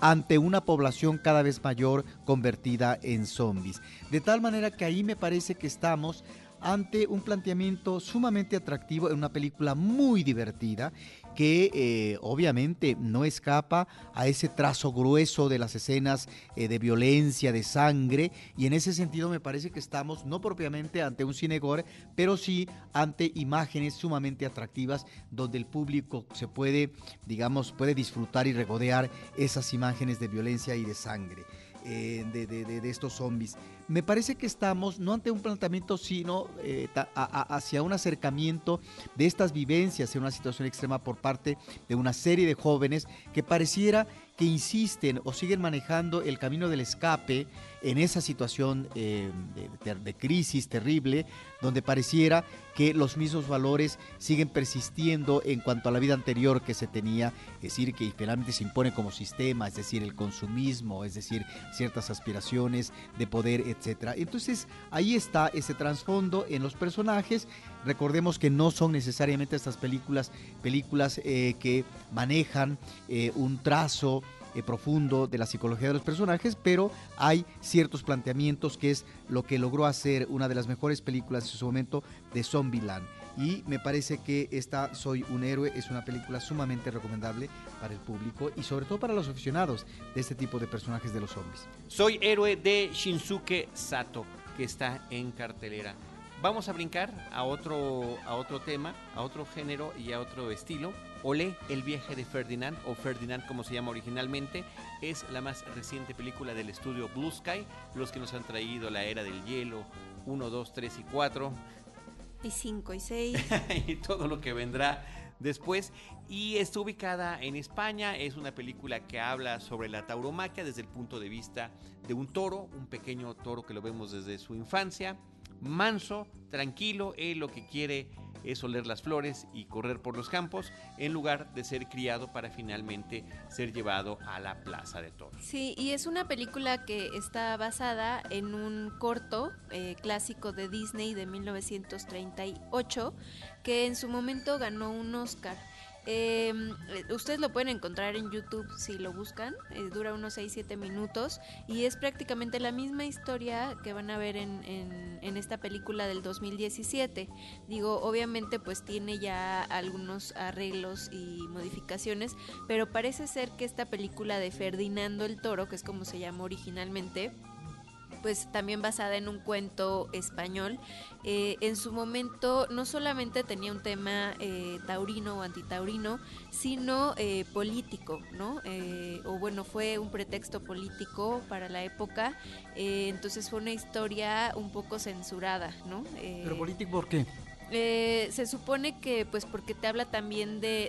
ante una población cada vez mayor convertida en zombies. De tal manera que ahí me parece que estamos ante un planteamiento sumamente atractivo en una película muy divertida que eh, obviamente no escapa a ese trazo grueso de las escenas eh, de violencia, de sangre, y en ese sentido me parece que estamos no propiamente ante un cine gore, pero sí ante imágenes sumamente atractivas donde el público se puede, digamos, puede disfrutar y regodear esas imágenes de violencia y de sangre. Eh, de, estos zombies. Me parece que estamos no ante un planteamiento, sino eh, hacia un acercamiento de estas vivencias en una situación extrema por parte de una serie de jóvenes que pareciera que insisten o siguen manejando el camino del escape en esa situación eh, de, crisis terrible, donde pareciera que los mismos valores siguen persistiendo en cuanto a la vida anterior que se tenía, es decir, que finalmente se impone como sistema, es decir, el consumismo, es decir, ciertas aspiraciones de poder, etcétera. Entonces, ahí está ese trasfondo en los personajes. Recordemos que no son necesariamente estas películas películas eh, que manejan eh, un trazo eh, profundo de la psicología de los personajes, pero hay ciertos planteamientos que es lo que logró hacer una de las mejores películas en su momento de Zombieland. Y me parece que esta Soy un héroe es una película sumamente recomendable para el público y sobre todo para los aficionados de este tipo de personajes de los zombies. Soy héroe de Shinsuke Sato, que está en cartelera. Vamos a brincar a otro, a otro tema, a otro género y a otro estilo. Olé, el viaje de Ferdinand, o Ferdinand como se llama originalmente, es la más reciente película del estudio Blue Sky, los que nos han traído la era del hielo 1, 2, 3 y 4. Y 5 y 6. y todo lo que vendrá después. Y está ubicada en España, es una película que habla sobre la tauromaquia desde el punto de vista de un toro, un pequeño toro que lo vemos desde su infancia manso, tranquilo, él lo que quiere es oler las flores y correr por los campos en lugar de ser criado para finalmente ser llevado a la plaza de toros. Sí, y es una película que está basada en un corto eh, clásico de Disney de 1938 que en su momento ganó un Oscar. Eh, ustedes lo pueden encontrar en YouTube si lo buscan, eh, dura unos 6-7 minutos y es prácticamente la misma historia que van a ver en, en, esta película del 2017. Digo, obviamente pues tiene ya algunos arreglos y modificaciones, pero parece ser que esta película de Ferdinando el Toro, que es como se llama originalmente, pues también basada en un cuento español. Eh, en su momento no solamente tenía un tema eh, taurino o antitaurino, sino eh, político, ¿no? o bueno, fue un pretexto político para la época, entonces fue una historia un poco censurada, ¿no? ¿Pero político por qué? Eh, se supone que pues porque te habla también de,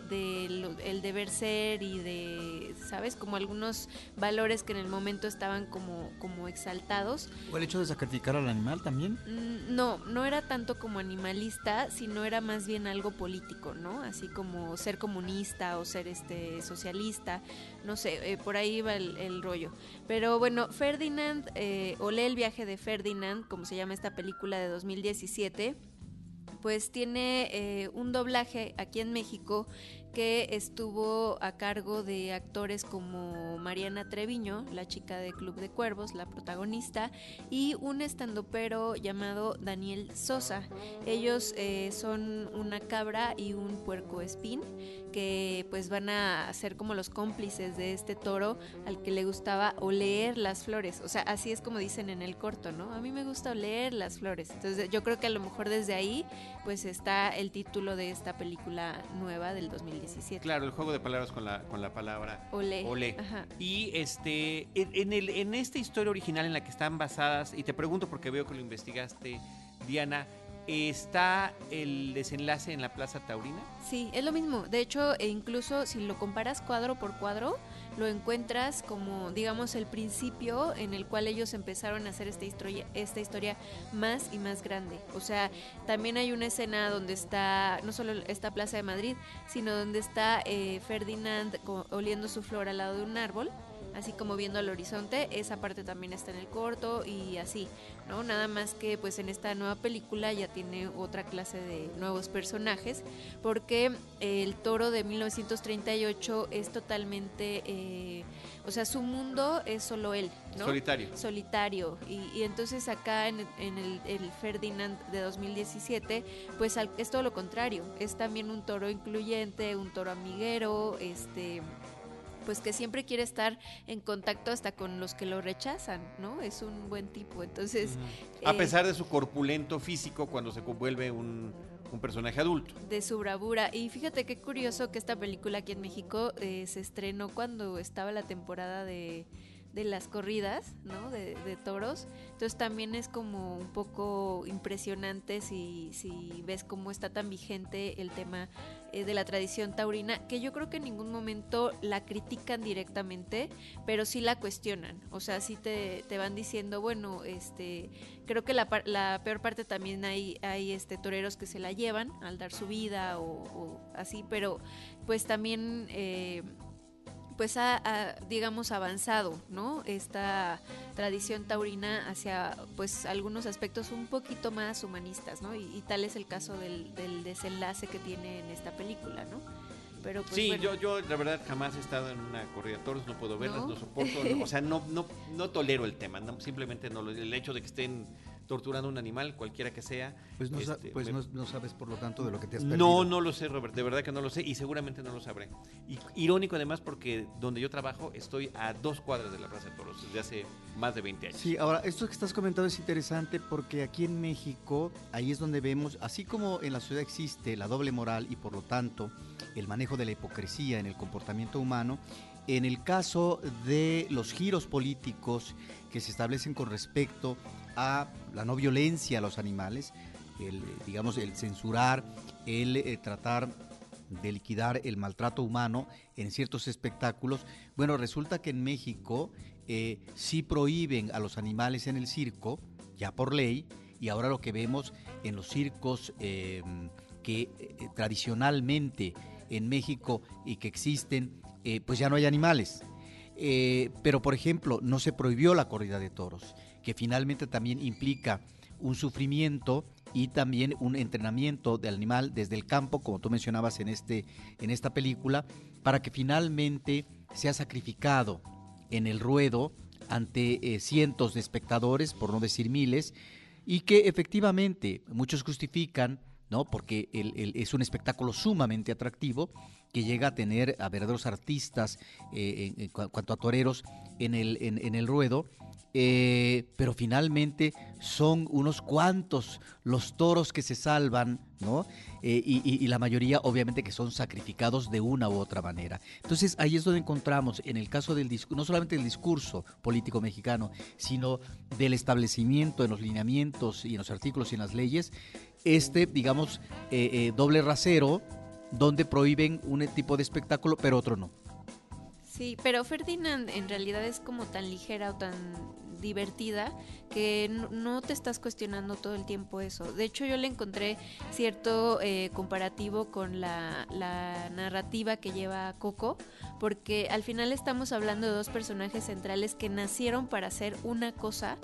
el deber ser y de sabes como algunos valores que en el momento estaban como como exaltados. O el hecho de sacrificar al animal también mm, no no era tanto como animalista sino era más bien algo político no así como ser comunista o ser este socialista no sé eh, por ahí va el, rollo. Pero bueno Ferdinand eh, o lee el viaje de Ferdinand como se llama esta película de 2017 pues tiene eh, un doblaje aquí en México que estuvo a cargo de actores como Mariana Treviño, la chica de Club de Cuervos, la protagonista, y un estandopero llamado Daniel Sosa. Ellos eh, son una cabra y un puerco espín que pues van a ser como los cómplices de este toro al que le gustaba oler las flores. O sea, así es como dicen en el corto, ¿no? A mí me gusta oler las flores. Entonces yo creo que a lo mejor desde ahí pues está el título de esta película nueva del 2000. Claro, el juego de palabras con la, con la palabra olé. olé. Y este, en, el, en esta historia original en la que están basadas, y te pregunto porque veo que lo investigaste, Diana, ¿Está el desenlace en la Plaza Taurina? Sí, es lo mismo. De hecho, e incluso si lo comparas cuadro por cuadro, lo encuentras como, digamos, el principio en el cual ellos empezaron a hacer esta historia, esta historia más y más grande. O sea, también hay una escena donde está, no solo esta Plaza de Madrid, sino donde está eh, Ferdinand oliendo su flor al lado de un árbol así como viendo al horizonte, esa parte también está en el corto y así, ¿no? Nada más que pues en esta nueva película ya tiene otra clase de nuevos personajes, porque el toro de 1938 es totalmente, eh, o sea, su mundo es solo él, ¿no? Solitario. Solitario. Y, entonces acá en, el, el, Ferdinand de 2017, pues es todo lo contrario, es también un toro incluyente, un toro amiguero, este pues que siempre quiere estar en contacto hasta con los que lo rechazan, ¿no? Es un buen tipo, entonces... A eh, pesar de su corpulento físico cuando se vuelve un, personaje adulto. De su bravura. Y fíjate qué curioso que esta película aquí en México eh, se estrenó cuando estaba la temporada de de las corridas, ¿no? De, de, toros. Entonces también es como un poco impresionante si, si ves cómo está tan vigente el tema eh, de la tradición taurina, que yo creo que en ningún momento la critican directamente, pero sí la cuestionan. O sea, sí te, te van diciendo, bueno, este, creo que la, la, peor parte también hay, hay este toreros que se la llevan al dar su vida o, o así, pero pues también eh, pues ha, digamos avanzado no esta tradición taurina hacia pues algunos aspectos un poquito más humanistas no y, tal es el caso del, desenlace que tiene en esta película no pero pues, sí yo yo la verdad jamás he estado en una corrida de toros no puedo verlas no, soporto o sea no no no tolero el tema simplemente no el hecho de que estén torturando a un animal, cualquiera que sea. Pues, no, este, pues no, sabes, por lo tanto, de lo que te has perdido. No, no lo sé, Robert, de verdad que no lo sé y seguramente no lo sabré. Y, irónico además porque donde yo trabajo estoy a dos cuadras de la Plaza de Toros desde hace más de 20 años. Sí, ahora, esto que estás comentando es interesante porque aquí en México, ahí es donde vemos, así como en la ciudad existe la doble moral y por lo tanto el manejo de la hipocresía en el comportamiento humano, en el caso de los giros políticos que se establecen con respecto a la no violencia a los animales, el, digamos, el censurar, el eh, tratar de liquidar el maltrato humano en ciertos espectáculos. Bueno, resulta que en México eh, sí prohíben a los animales en el circo, ya por ley, y ahora lo que vemos en los circos eh, que tradicionalmente en México y que existen, pues ya no hay animales. pero, por ejemplo, no se prohibió la corrida de toros que finalmente también implica un sufrimiento y también un entrenamiento del animal desde el campo, como tú mencionabas en, este, en esta película, para que finalmente sea sacrificado en el ruedo ante eh, cientos de espectadores, por no decir miles, y que efectivamente muchos justifican, ¿no? porque es un espectáculo sumamente atractivo, que llega a tener a verdaderos artistas eh, en, cuanto a toreros en el, en el ruedo, eh, pero finalmente son unos cuantos los toros que se salvan, ¿no? Eh, y, la mayoría obviamente que son sacrificados de una u otra manera. Entonces ahí es donde encontramos, en el caso del no solamente del discurso político mexicano, sino del establecimiento en los lineamientos y en los artículos y en las leyes, este, digamos, eh, doble rasero, donde prohíben un tipo de espectáculo, pero otro no. Sí, pero Ferdinand en realidad es como tan ligera o tan divertida que no te estás cuestionando todo el tiempo eso. De hecho, yo le encontré cierto eh, comparativo con la, la, narrativa que lleva Coco, porque al final estamos hablando de dos personajes centrales que nacieron para hacer una cosa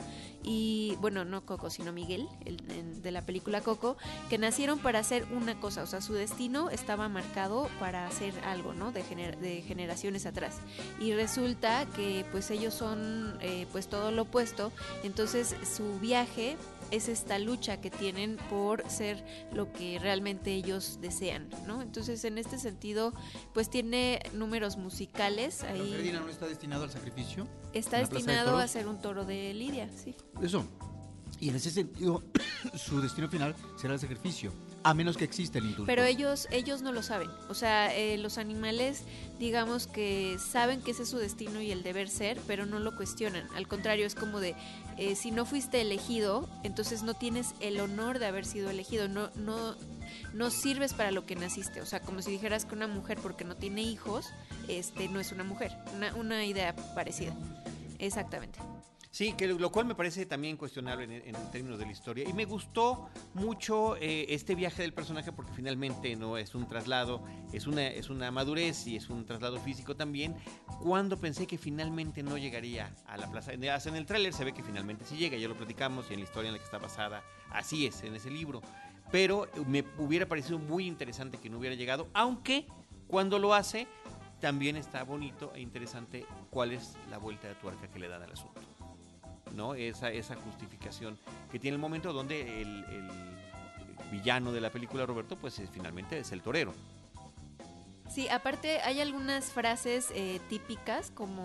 y, bueno, no Coco, sino Miguel, el, de la película Coco, que nacieron para hacer una cosa, o sea, su destino estaba marcado para hacer algo, ¿no? De, de generaciones atrás. Y resulta que pues ellos son eh, pues todo lo opuesto, entonces su viaje es esta lucha que tienen por ser lo que realmente ellos desean, ¿no? Entonces, en este sentido, pues tiene números musicales ahí. Ferdinand no está destinado al sacrificio? Está destinado a ser un toro de Lidia, sí. Eso. Y en ese sentido, su destino final será el sacrificio. A menos que exista el indulto. Pero ellos, ellos no lo saben. O sea, eh, los animales, digamos que saben que ese es su destino y el deber ser, pero no lo cuestionan. Al contrario, es como de, eh, si no fuiste elegido, entonces no tienes el honor de haber sido elegido. No, no, no sirves para lo que naciste. O sea, como si dijeras que una mujer porque no tiene hijos, este, no es una mujer. Una, una idea parecida. Exactamente. Sí, que lo cual me parece también cuestionable en, términos de la historia. Y me gustó mucho eh, este viaje del personaje porque finalmente no es un traslado, es una, es una madurez y es un traslado físico también. Cuando pensé que finalmente no llegaría a la plaza. En el tráiler se ve que finalmente sí llega, ya lo platicamos y en la historia en la que está basada, así es, en ese libro. Pero me hubiera parecido muy interesante que no hubiera llegado, aunque cuando lo hace también está bonito e interesante cuál es la vuelta de tuerca que le dan al asunto. ¿No? Esa, esa justificación que tiene el momento donde el, villano de la película, Roberto, pues finalmente es el torero. Sí, aparte hay algunas frases eh, típicas como,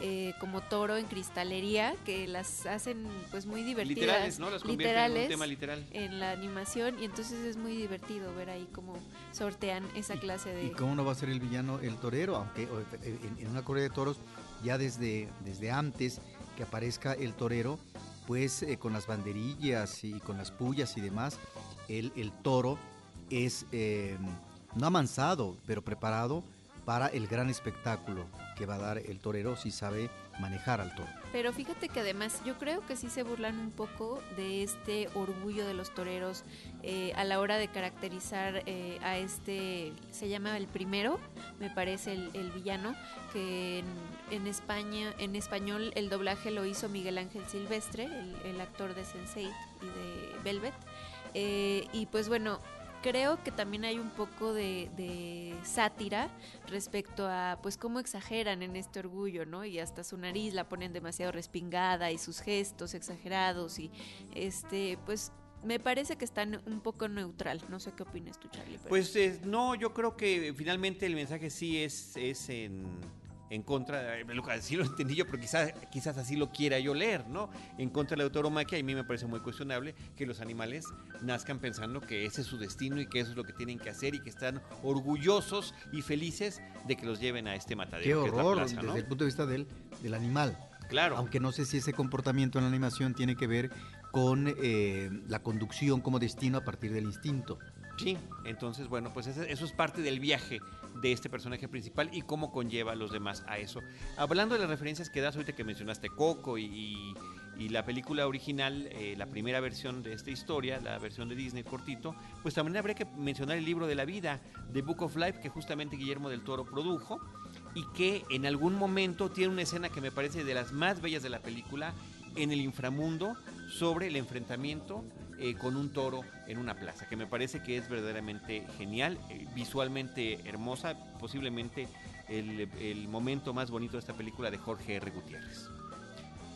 eh, como toro en cristalería que las hacen pues muy divertidas. Literales, ¿no? Las literales en un tema literal. En la animación y entonces es muy divertido ver ahí cómo sortean esa clase de... ¿Y cómo no va a ser el villano el torero? Aunque en, una correa de toros ya desde, desde antes que aparezca el torero, pues eh, con las banderillas y con las pullas y demás, el, toro es eh, no amansado, pero preparado para el gran espectáculo que va a dar el torero si sabe manejar al toro. Pero fíjate que además yo creo que sí se burlan un poco de este orgullo de los toreros eh, a la hora de caracterizar a este, se llama el primero, me parece el, villano, que en, España, en español el doblaje lo hizo Miguel Ángel Silvestre, el, actor de Sense8 y de Velvet. Eh, y pues bueno, creo que también hay un poco de, sátira respecto a pues cómo exageran en este orgullo, ¿no? Y hasta su nariz la ponen demasiado respingada y sus gestos exagerados y este pues me parece que están un poco neutral. No sé qué opinas tú, Charlie. Pues eh, no, yo creo que finalmente el mensaje sí es, es en en contra, eh, así lo entendí yo, pero quizás, quizás así lo quiera yo leer, ¿no? En contra de la autoromaquia, y a mí me parece muy cuestionable que los animales nazcan pensando que ese es su destino y que eso es lo que tienen que hacer y que están orgullosos y felices de que los lleven a este matadero. Qué horror, desde el punto de vista del, del animal. Claro. Aunque no sé si ese comportamiento en la animación tiene que ver con eh, la conducción como destino a partir del instinto. Sí, entonces bueno, pues eso, es parte del viaje de este personaje principal y cómo conlleva a los demás a eso. Hablando de las referencias que das ahorita que mencionaste Coco y, la película original, eh, la primera versión de esta historia, la versión de Disney cortito, pues también habría que mencionar el libro de la vida, The Book of Life, que justamente Guillermo del Toro produjo y que en algún momento tiene una escena que me parece de las más bellas de la película en el inframundo sobre el enfrentamiento eh, con un toro en una plaza, que me parece que es verdaderamente genial, eh, visualmente hermosa, posiblemente el, el, momento más bonito de esta película de Jorge R. Gutiérrez.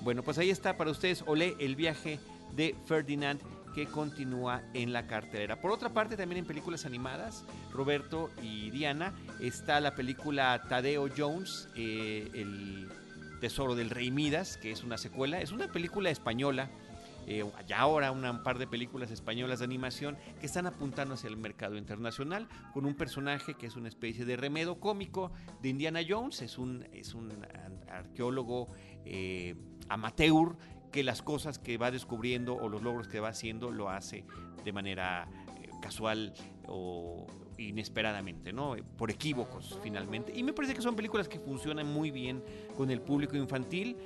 Bueno, pues ahí está para ustedes, Olé, el viaje de Ferdinand que continúa en la cartelera. Por otra parte, también en películas animadas, Roberto y Diana, está la película Tadeo Jones, eh, el Tesoro del Rey Midas, que es una secuela, es una película española eh, ya ahora un par de películas españolas de animación que están apuntando hacia el mercado internacional con un personaje que es una especie de remedo cómico de Indiana Jones, es un, es un arqueólogo eh, amateur que las cosas que va descubriendo o los logros que va haciendo lo hace de manera eh, casual o inesperadamente, ¿no? Por equívocos, finalmente. Y me parece que son películas que funcionan muy bien con el público infantil.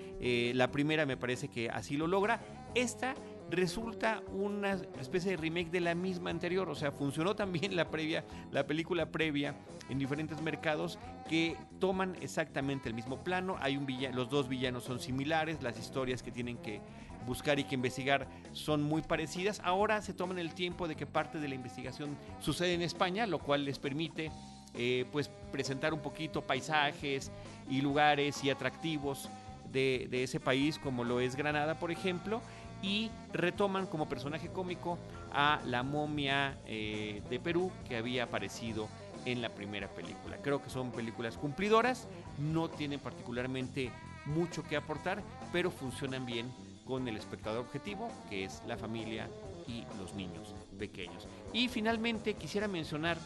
la primera me parece que así lo logra. Esta resulta una especie de remake de la misma anterior, o sea, funcionó también la previa, la película previa en diferentes mercados que toman exactamente el mismo plano, hay un villano, los dos villanos son similares, las historias que tienen que buscar y que investigar son muy parecidas. Ahora se toman el tiempo de que parte de la investigación sucede en España, lo cual les permite eh, pues presentar un poquito paisajes y lugares y atractivos de, de ese país, como lo es Granada, por ejemplo y retoman como personaje cómico a la momia eh, de Perú que había aparecido en la primera película. Creo que son películas cumplidoras, no tienen particularmente mucho que aportar, pero funcionan bien con el espectador objetivo, que es la familia y los niños pequeños. Y finalmente quisiera mencionar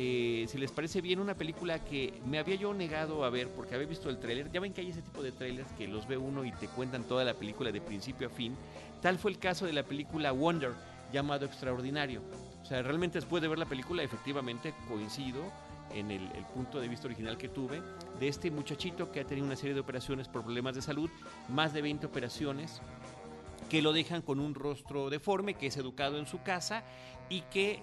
eh, si les parece bien, una película que me había yo negado a ver porque había visto el tráiler. Ya ven que hay ese tipo de trailers que los ve uno y te cuentan toda la película de principio a fin. Tal fue el caso de la película Wonder, llamado Extraordinario. O sea, realmente después de ver la película, efectivamente coincido en el, punto de vista original que tuve de este muchachito que ha tenido una serie de operaciones por problemas de salud, más de 20 operaciones, que lo dejan con un rostro deforme, que es educado en su casa y que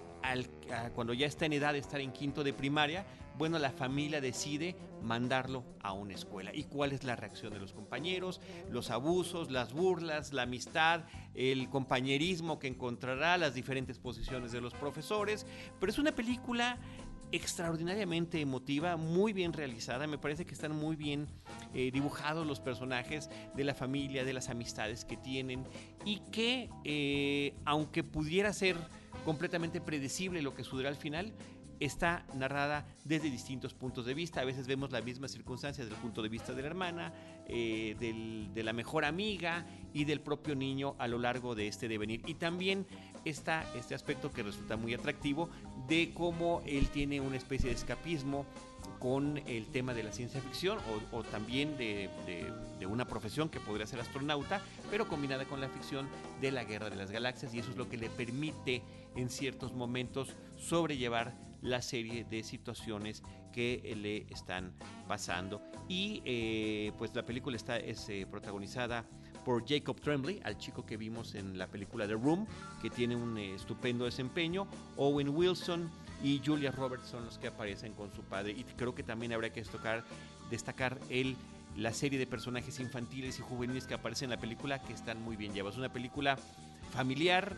cuando ya está en edad de estar en quinto de primaria, bueno, la familia decide mandarlo a una escuela. ¿Y cuál es la reacción de los compañeros? Los abusos, las burlas, la amistad, el compañerismo que encontrará, las diferentes posiciones de los profesores. Pero es una película extraordinariamente emotiva, muy bien realizada. Me parece que están muy bien eh, dibujados los personajes de la familia, de las amistades que tienen y que, eh, aunque pudiera ser completamente predecible lo que sucederá al final, está narrada desde distintos puntos de vista. A veces vemos las mismas circunstancias desde el punto de vista de la hermana, eh, de la mejor amiga y del propio niño a lo largo de este devenir. Y también está este aspecto que resulta muy atractivo de cómo él tiene una especie de escapismo con el tema de la ciencia ficción o, también de, de, una profesión que podría ser astronauta, pero combinada con la ficción de la guerra de las galaxias y eso es lo que le permite en ciertos momentos sobrellevar la serie de situaciones que le están pasando. Y eh, pues la película está, es eh, protagonizada por Jacob Tremblay, al chico que vimos en la película The Room, que tiene un eh, estupendo desempeño, Owen Wilson y Julia Roberts son los que aparecen con su padre. Y creo que también habría que destacar, destacar el, la serie de personajes infantiles y juveniles que aparecen en la película, que están muy bien llevados. Una película familiar,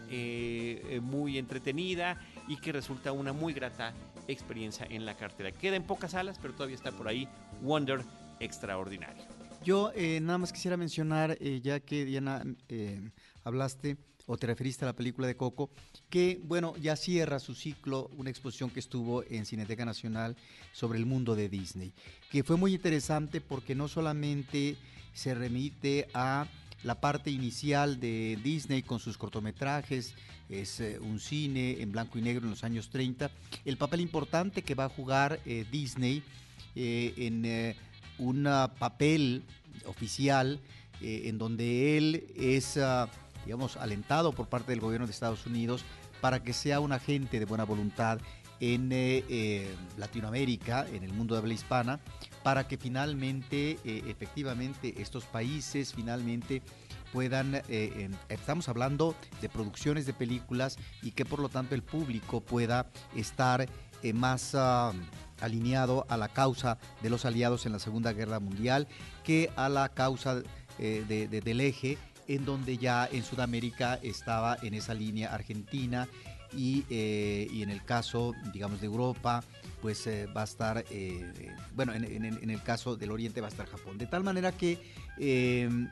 muy entretenida y que resulta una muy grata experiencia en la cartera. Queda en pocas salas, pero todavía está por ahí Wonder Extraordinario. Yo eh, nada más quisiera mencionar, eh, ya que Diana eh, hablaste o te referiste a la película de Coco, que bueno, ya cierra su ciclo una exposición que estuvo en Cineteca Nacional sobre el mundo de Disney, que fue muy interesante porque no solamente se remite a la parte inicial de Disney con sus cortometrajes, es eh, un cine en blanco y negro en los años 30, el papel importante que va a jugar eh, Disney eh, en un papel oficial en donde él es, ah, digamos, alentado por parte del gobierno de Estados Unidos para que sea un agente de buena voluntad en Latinoamérica, en el mundo de habla hispana, para que finalmente, efectivamente, estos países finalmente puedan, eh, estamos hablando de producciones de películas y que por lo tanto el público pueda estar eh, más ah, alineado a la causa de los aliados en la Segunda Guerra Mundial que a la causa eh, del eje en donde ya en Sudamérica estaba en esa línea Argentina y, y en el caso, digamos, de Europa, pues eh, va a estar, eh, eh, bueno, en, el caso del Oriente va a estar Japón. De tal manera que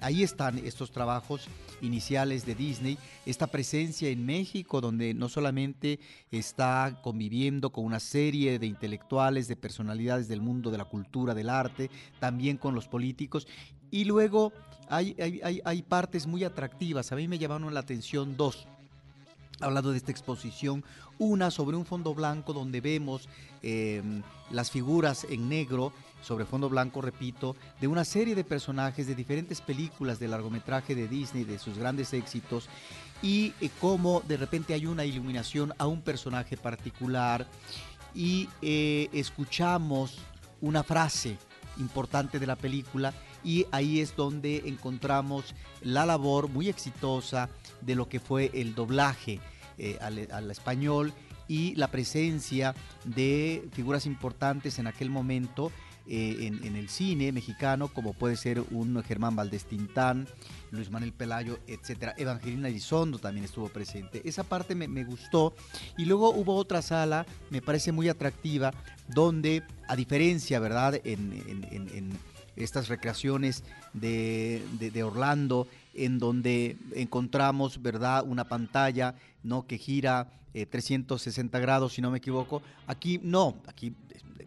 ahí están estos trabajos iniciales de Disney, esta presencia en México, donde no solamente está conviviendo con una serie de intelectuales, de personalidades del mundo de la cultura, del arte, también con los políticos. Y luego hay, hay, hay partes muy atractivas. A mí me llamaron la atención dos hablando de esta exposición, una sobre un fondo blanco donde vemos em, las figuras en negro, sobre fondo blanco, repito, de una serie de personajes de diferentes películas de largometraje de Disney, de sus grandes éxitos, y eh, cómo de repente hay una iluminación a un personaje particular y eh, escuchamos una frase importante de la película y ahí es donde encontramos la labor muy exitosa de lo que fue el doblaje eh, al, español y la presencia de figuras importantes en aquel momento eh, en, el cine mexicano, como puede ser un Germán Valdés Tintán, Luis Manuel Pelayo, etcétera. Evangelina Elizondo también estuvo presente. Esa parte me, gustó. Y luego hubo otra sala, me parece muy atractiva, donde, a diferencia, ¿verdad?, estas recreaciones de, de Orlando, en donde encontramos, ¿verdad?, una pantalla, ¿no?, que gira 360 eh, grados, si no me equivoco. Aquí no, aquí,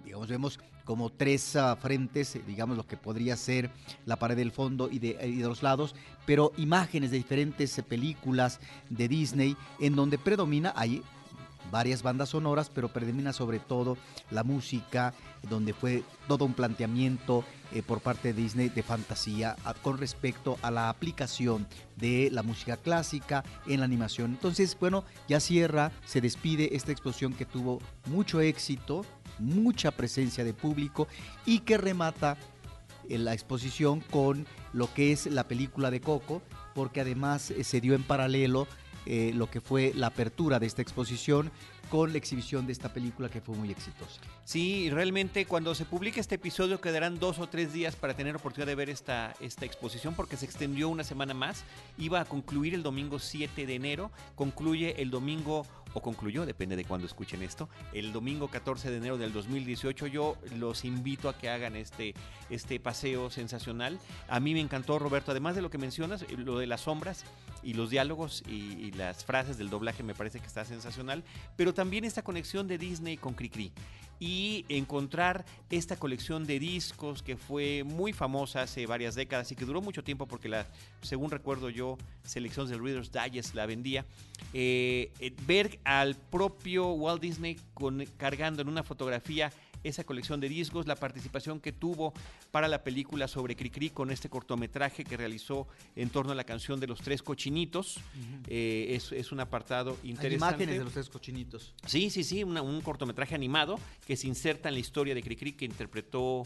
digamos, vemos como tres ah, frentes, digamos, lo que podría ser la pared del fondo y de, y de los lados, pero imágenes de diferentes eh, películas de Disney, en donde predomina, ahí varias bandas sonoras, pero predomina sobre todo la música, donde fue todo un planteamiento eh, por parte de Disney de fantasía con respecto a la aplicación de la música clásica en la animación. Entonces, bueno, ya cierra, se despide esta exposición que tuvo mucho éxito, mucha presencia de público y que remata eh, la exposición con lo que es la película de Coco, porque además eh, se dio en paralelo eh, lo que fue la apertura de esta exposición con la exhibición de esta película que fue muy exitosa. Sí, realmente cuando se publique este episodio quedarán dos o tres días para tener oportunidad de ver esta, esta exposición porque se extendió una semana más. Iba a concluir el domingo 7 de enero, concluye el domingo o concluyó, depende de cuándo escuchen esto, el domingo 14 de enero del 2018. Yo los invito a que hagan este, este paseo sensacional. A mí me encantó, Roberto, además de lo que mencionas, lo de las sombras, y los diálogos y, las frases del doblaje me parece que está sensacional, pero también esta conexión de Disney con Cricri y encontrar esta colección de discos que fue muy famosa hace varias décadas y que duró mucho tiempo porque la, según recuerdo yo, selecciones del Reader's Digest la vendía. Eh, eh, ver al propio Walt Disney cargando en una fotografía esa colección de discos, la participación que tuvo para la película sobre Cricri con este cortometraje que realizó en torno a la canción de los tres cochinitos. Eh, es, es un apartado Hay interesante. imágenes de los tres cochinitos. Sí, sí, sí, una- un cortometraje animado que se inserta en la historia de Cricri que interpretó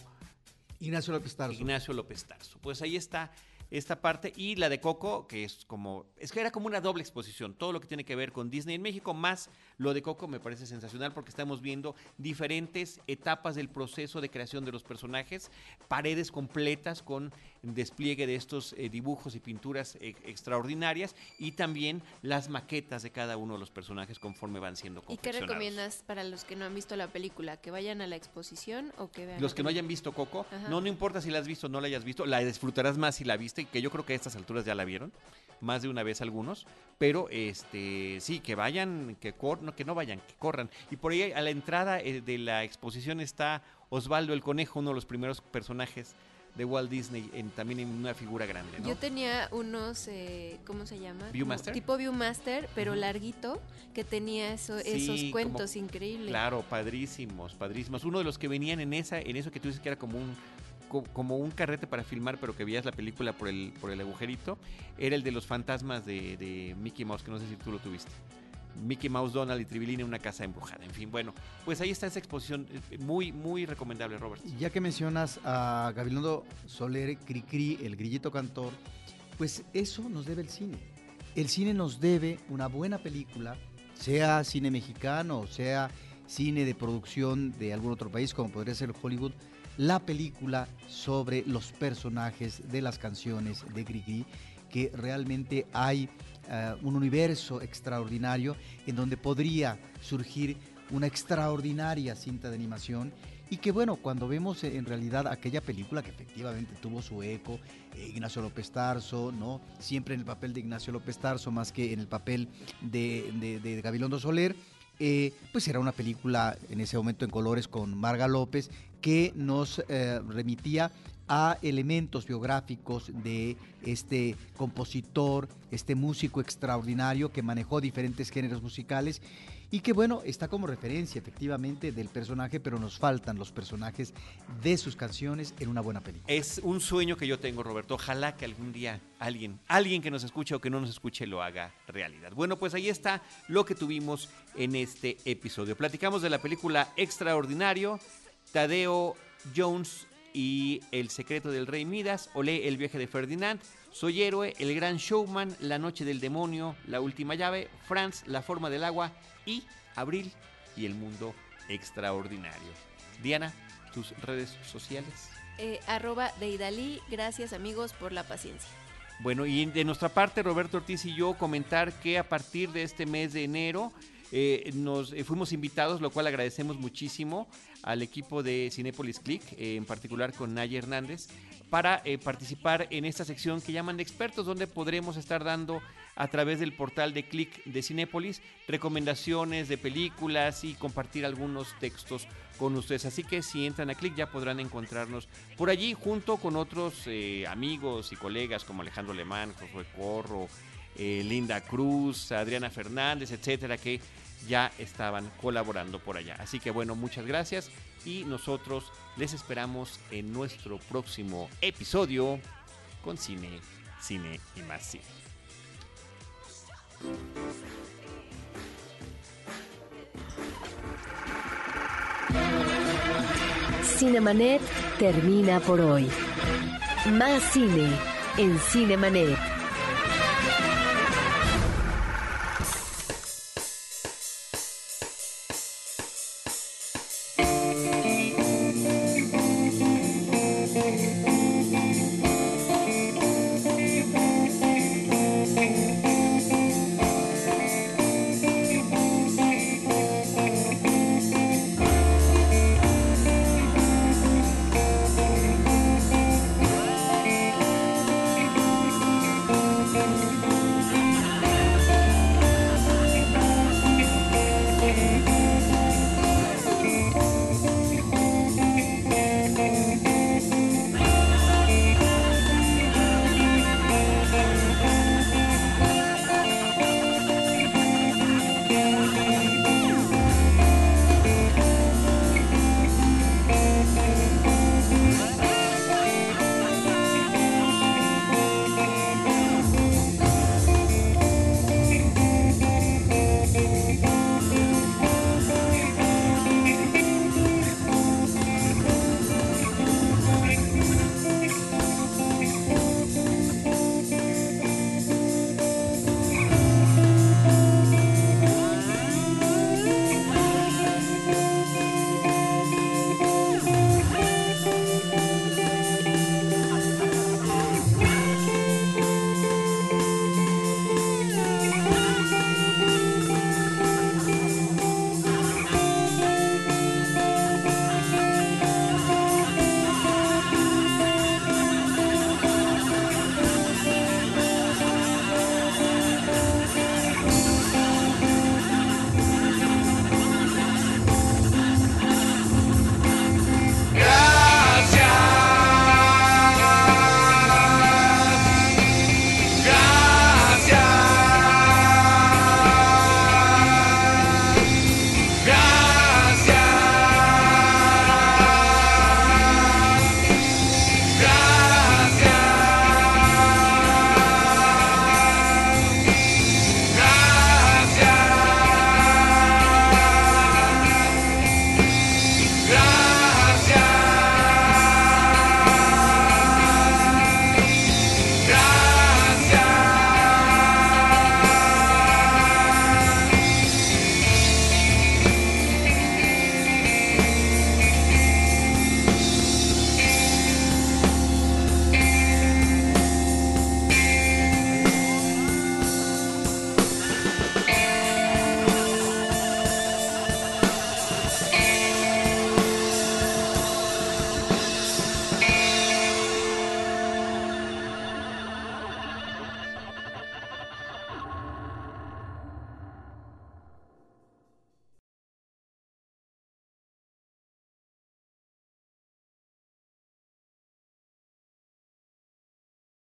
Ignacio López Tarso. Ignacio López Tarso. Pues ahí está esta parte y la de Coco, que es como, es que era como una doble exposición, todo lo que tiene que ver con Disney en México, más lo de Coco me parece sensacional porque estamos viendo diferentes etapas del proceso de creación de los personajes, paredes completas con despliegue de estos eh, dibujos y pinturas eh, extraordinarias y también las maquetas de cada uno de los personajes conforme van siendo ¿Y qué confeccionados. recomiendas para los que no han visto la película? ¿Que vayan a la exposición o que vean Los que no hayan visto Coco, Ajá. no, no importa si la has visto o no la hayas visto, la disfrutarás más si la viste, que yo creo que a estas alturas ya la vieron, más de una vez algunos, pero este sí, que vayan, que, que no vayan, que corran. Y por ahí a la entrada eh, de la exposición está Osvaldo el Conejo, uno de los primeros personajes de Walt Disney, en, también en una figura grande. ¿no? Yo tenía unos, eh, ¿cómo se llama? ¿Viewmaster? Tipo Viewmaster, pero larguito, que tenía eso, Sí, esos como- cuentos increíbles. Claro, padrísimos, padrísimos. Uno de los que venían en esa, en eso que tú dices que era como un co- como un carrete para filmar, pero que veías la película por el, por el agujerito, era el de los fantasmas de, de Mickey Mouse, que no sé si tú lo tuviste. Mickey Mouse, Donald y Tribilín en una casa embrujada. En fin, bueno, pues ahí está esa exposición, eh, muy, muy recomendable, Robert. Ya que mencionas a Gabilondo Soler, Cricri, el grillito cantor, pues eso nos debe el cine. El cine nos debe una buena película, sea cine mexicano o sea cine de producción de algún otro país, como podría ser Hollywood, la película sobre los personajes de las canciones de Cricri, que realmente hay eh, un universo extraordinario en donde podría surgir una extraordinaria cinta de animación y que bueno, cuando vemos eh, en realidad aquella película que efectivamente tuvo su eco, eh, Ignacio López Tarso, ¿no? Siempre en el papel de Ignacio López Tarso más que en el papel de, Gabilondo Soler, pues era una película en ese momento en colores con Marga López que nos remitía a elementos biográficos de este compositor, este músico extraordinario que manejó diferentes géneros musicales y que bueno, está como referencia efectivamente del personaje, pero nos faltan los personajes de sus canciones en una buena película. Es un sueño que yo tengo, Roberto. Ojalá que algún día alguien, alguien que nos escuche o que no nos escuche lo haga realidad. Bueno, pues ahí está lo que tuvimos en este episodio. Platicamos de la película Extraordinario, Tadeo Jones y El secreto del rey Midas, Olé, El viaje de Ferdinand, Soy héroe, El gran showman, La noche del demonio, La última llave, Franz, La forma del agua y Abril y el mundo extraordinario. Diana, tus redes sociales. Eh, arroba Deidali, gracias amigos por la paciencia. Bueno, y de nuestra parte, Roberto Ortiz y yo comentar que a partir de este mes de enero eh, nos eh, fuimos invitados, lo cual agradecemos muchísimo al equipo de Cinepolis Click, eh, en particular con Naya Hernández, para participar en esta sección que llaman de expertos, donde podremos estar dando a través del portal de Click de Cinépolis recomendaciones de películas y compartir algunos textos con ustedes. Así que si entran a Click ya podrán encontrarnos por allí junto con otros amigos y colegas como Alejandro Alemán, Josué Corro, Linda Cruz, Adriana Fernández, etcétera, que ya estaban colaborando por allá. Así que bueno, muchas gracias y nosotros les esperamos en nuestro próximo episodio con cine, cine y más cine. Cinemanet termina por hoy. Más cine en Cinemanet.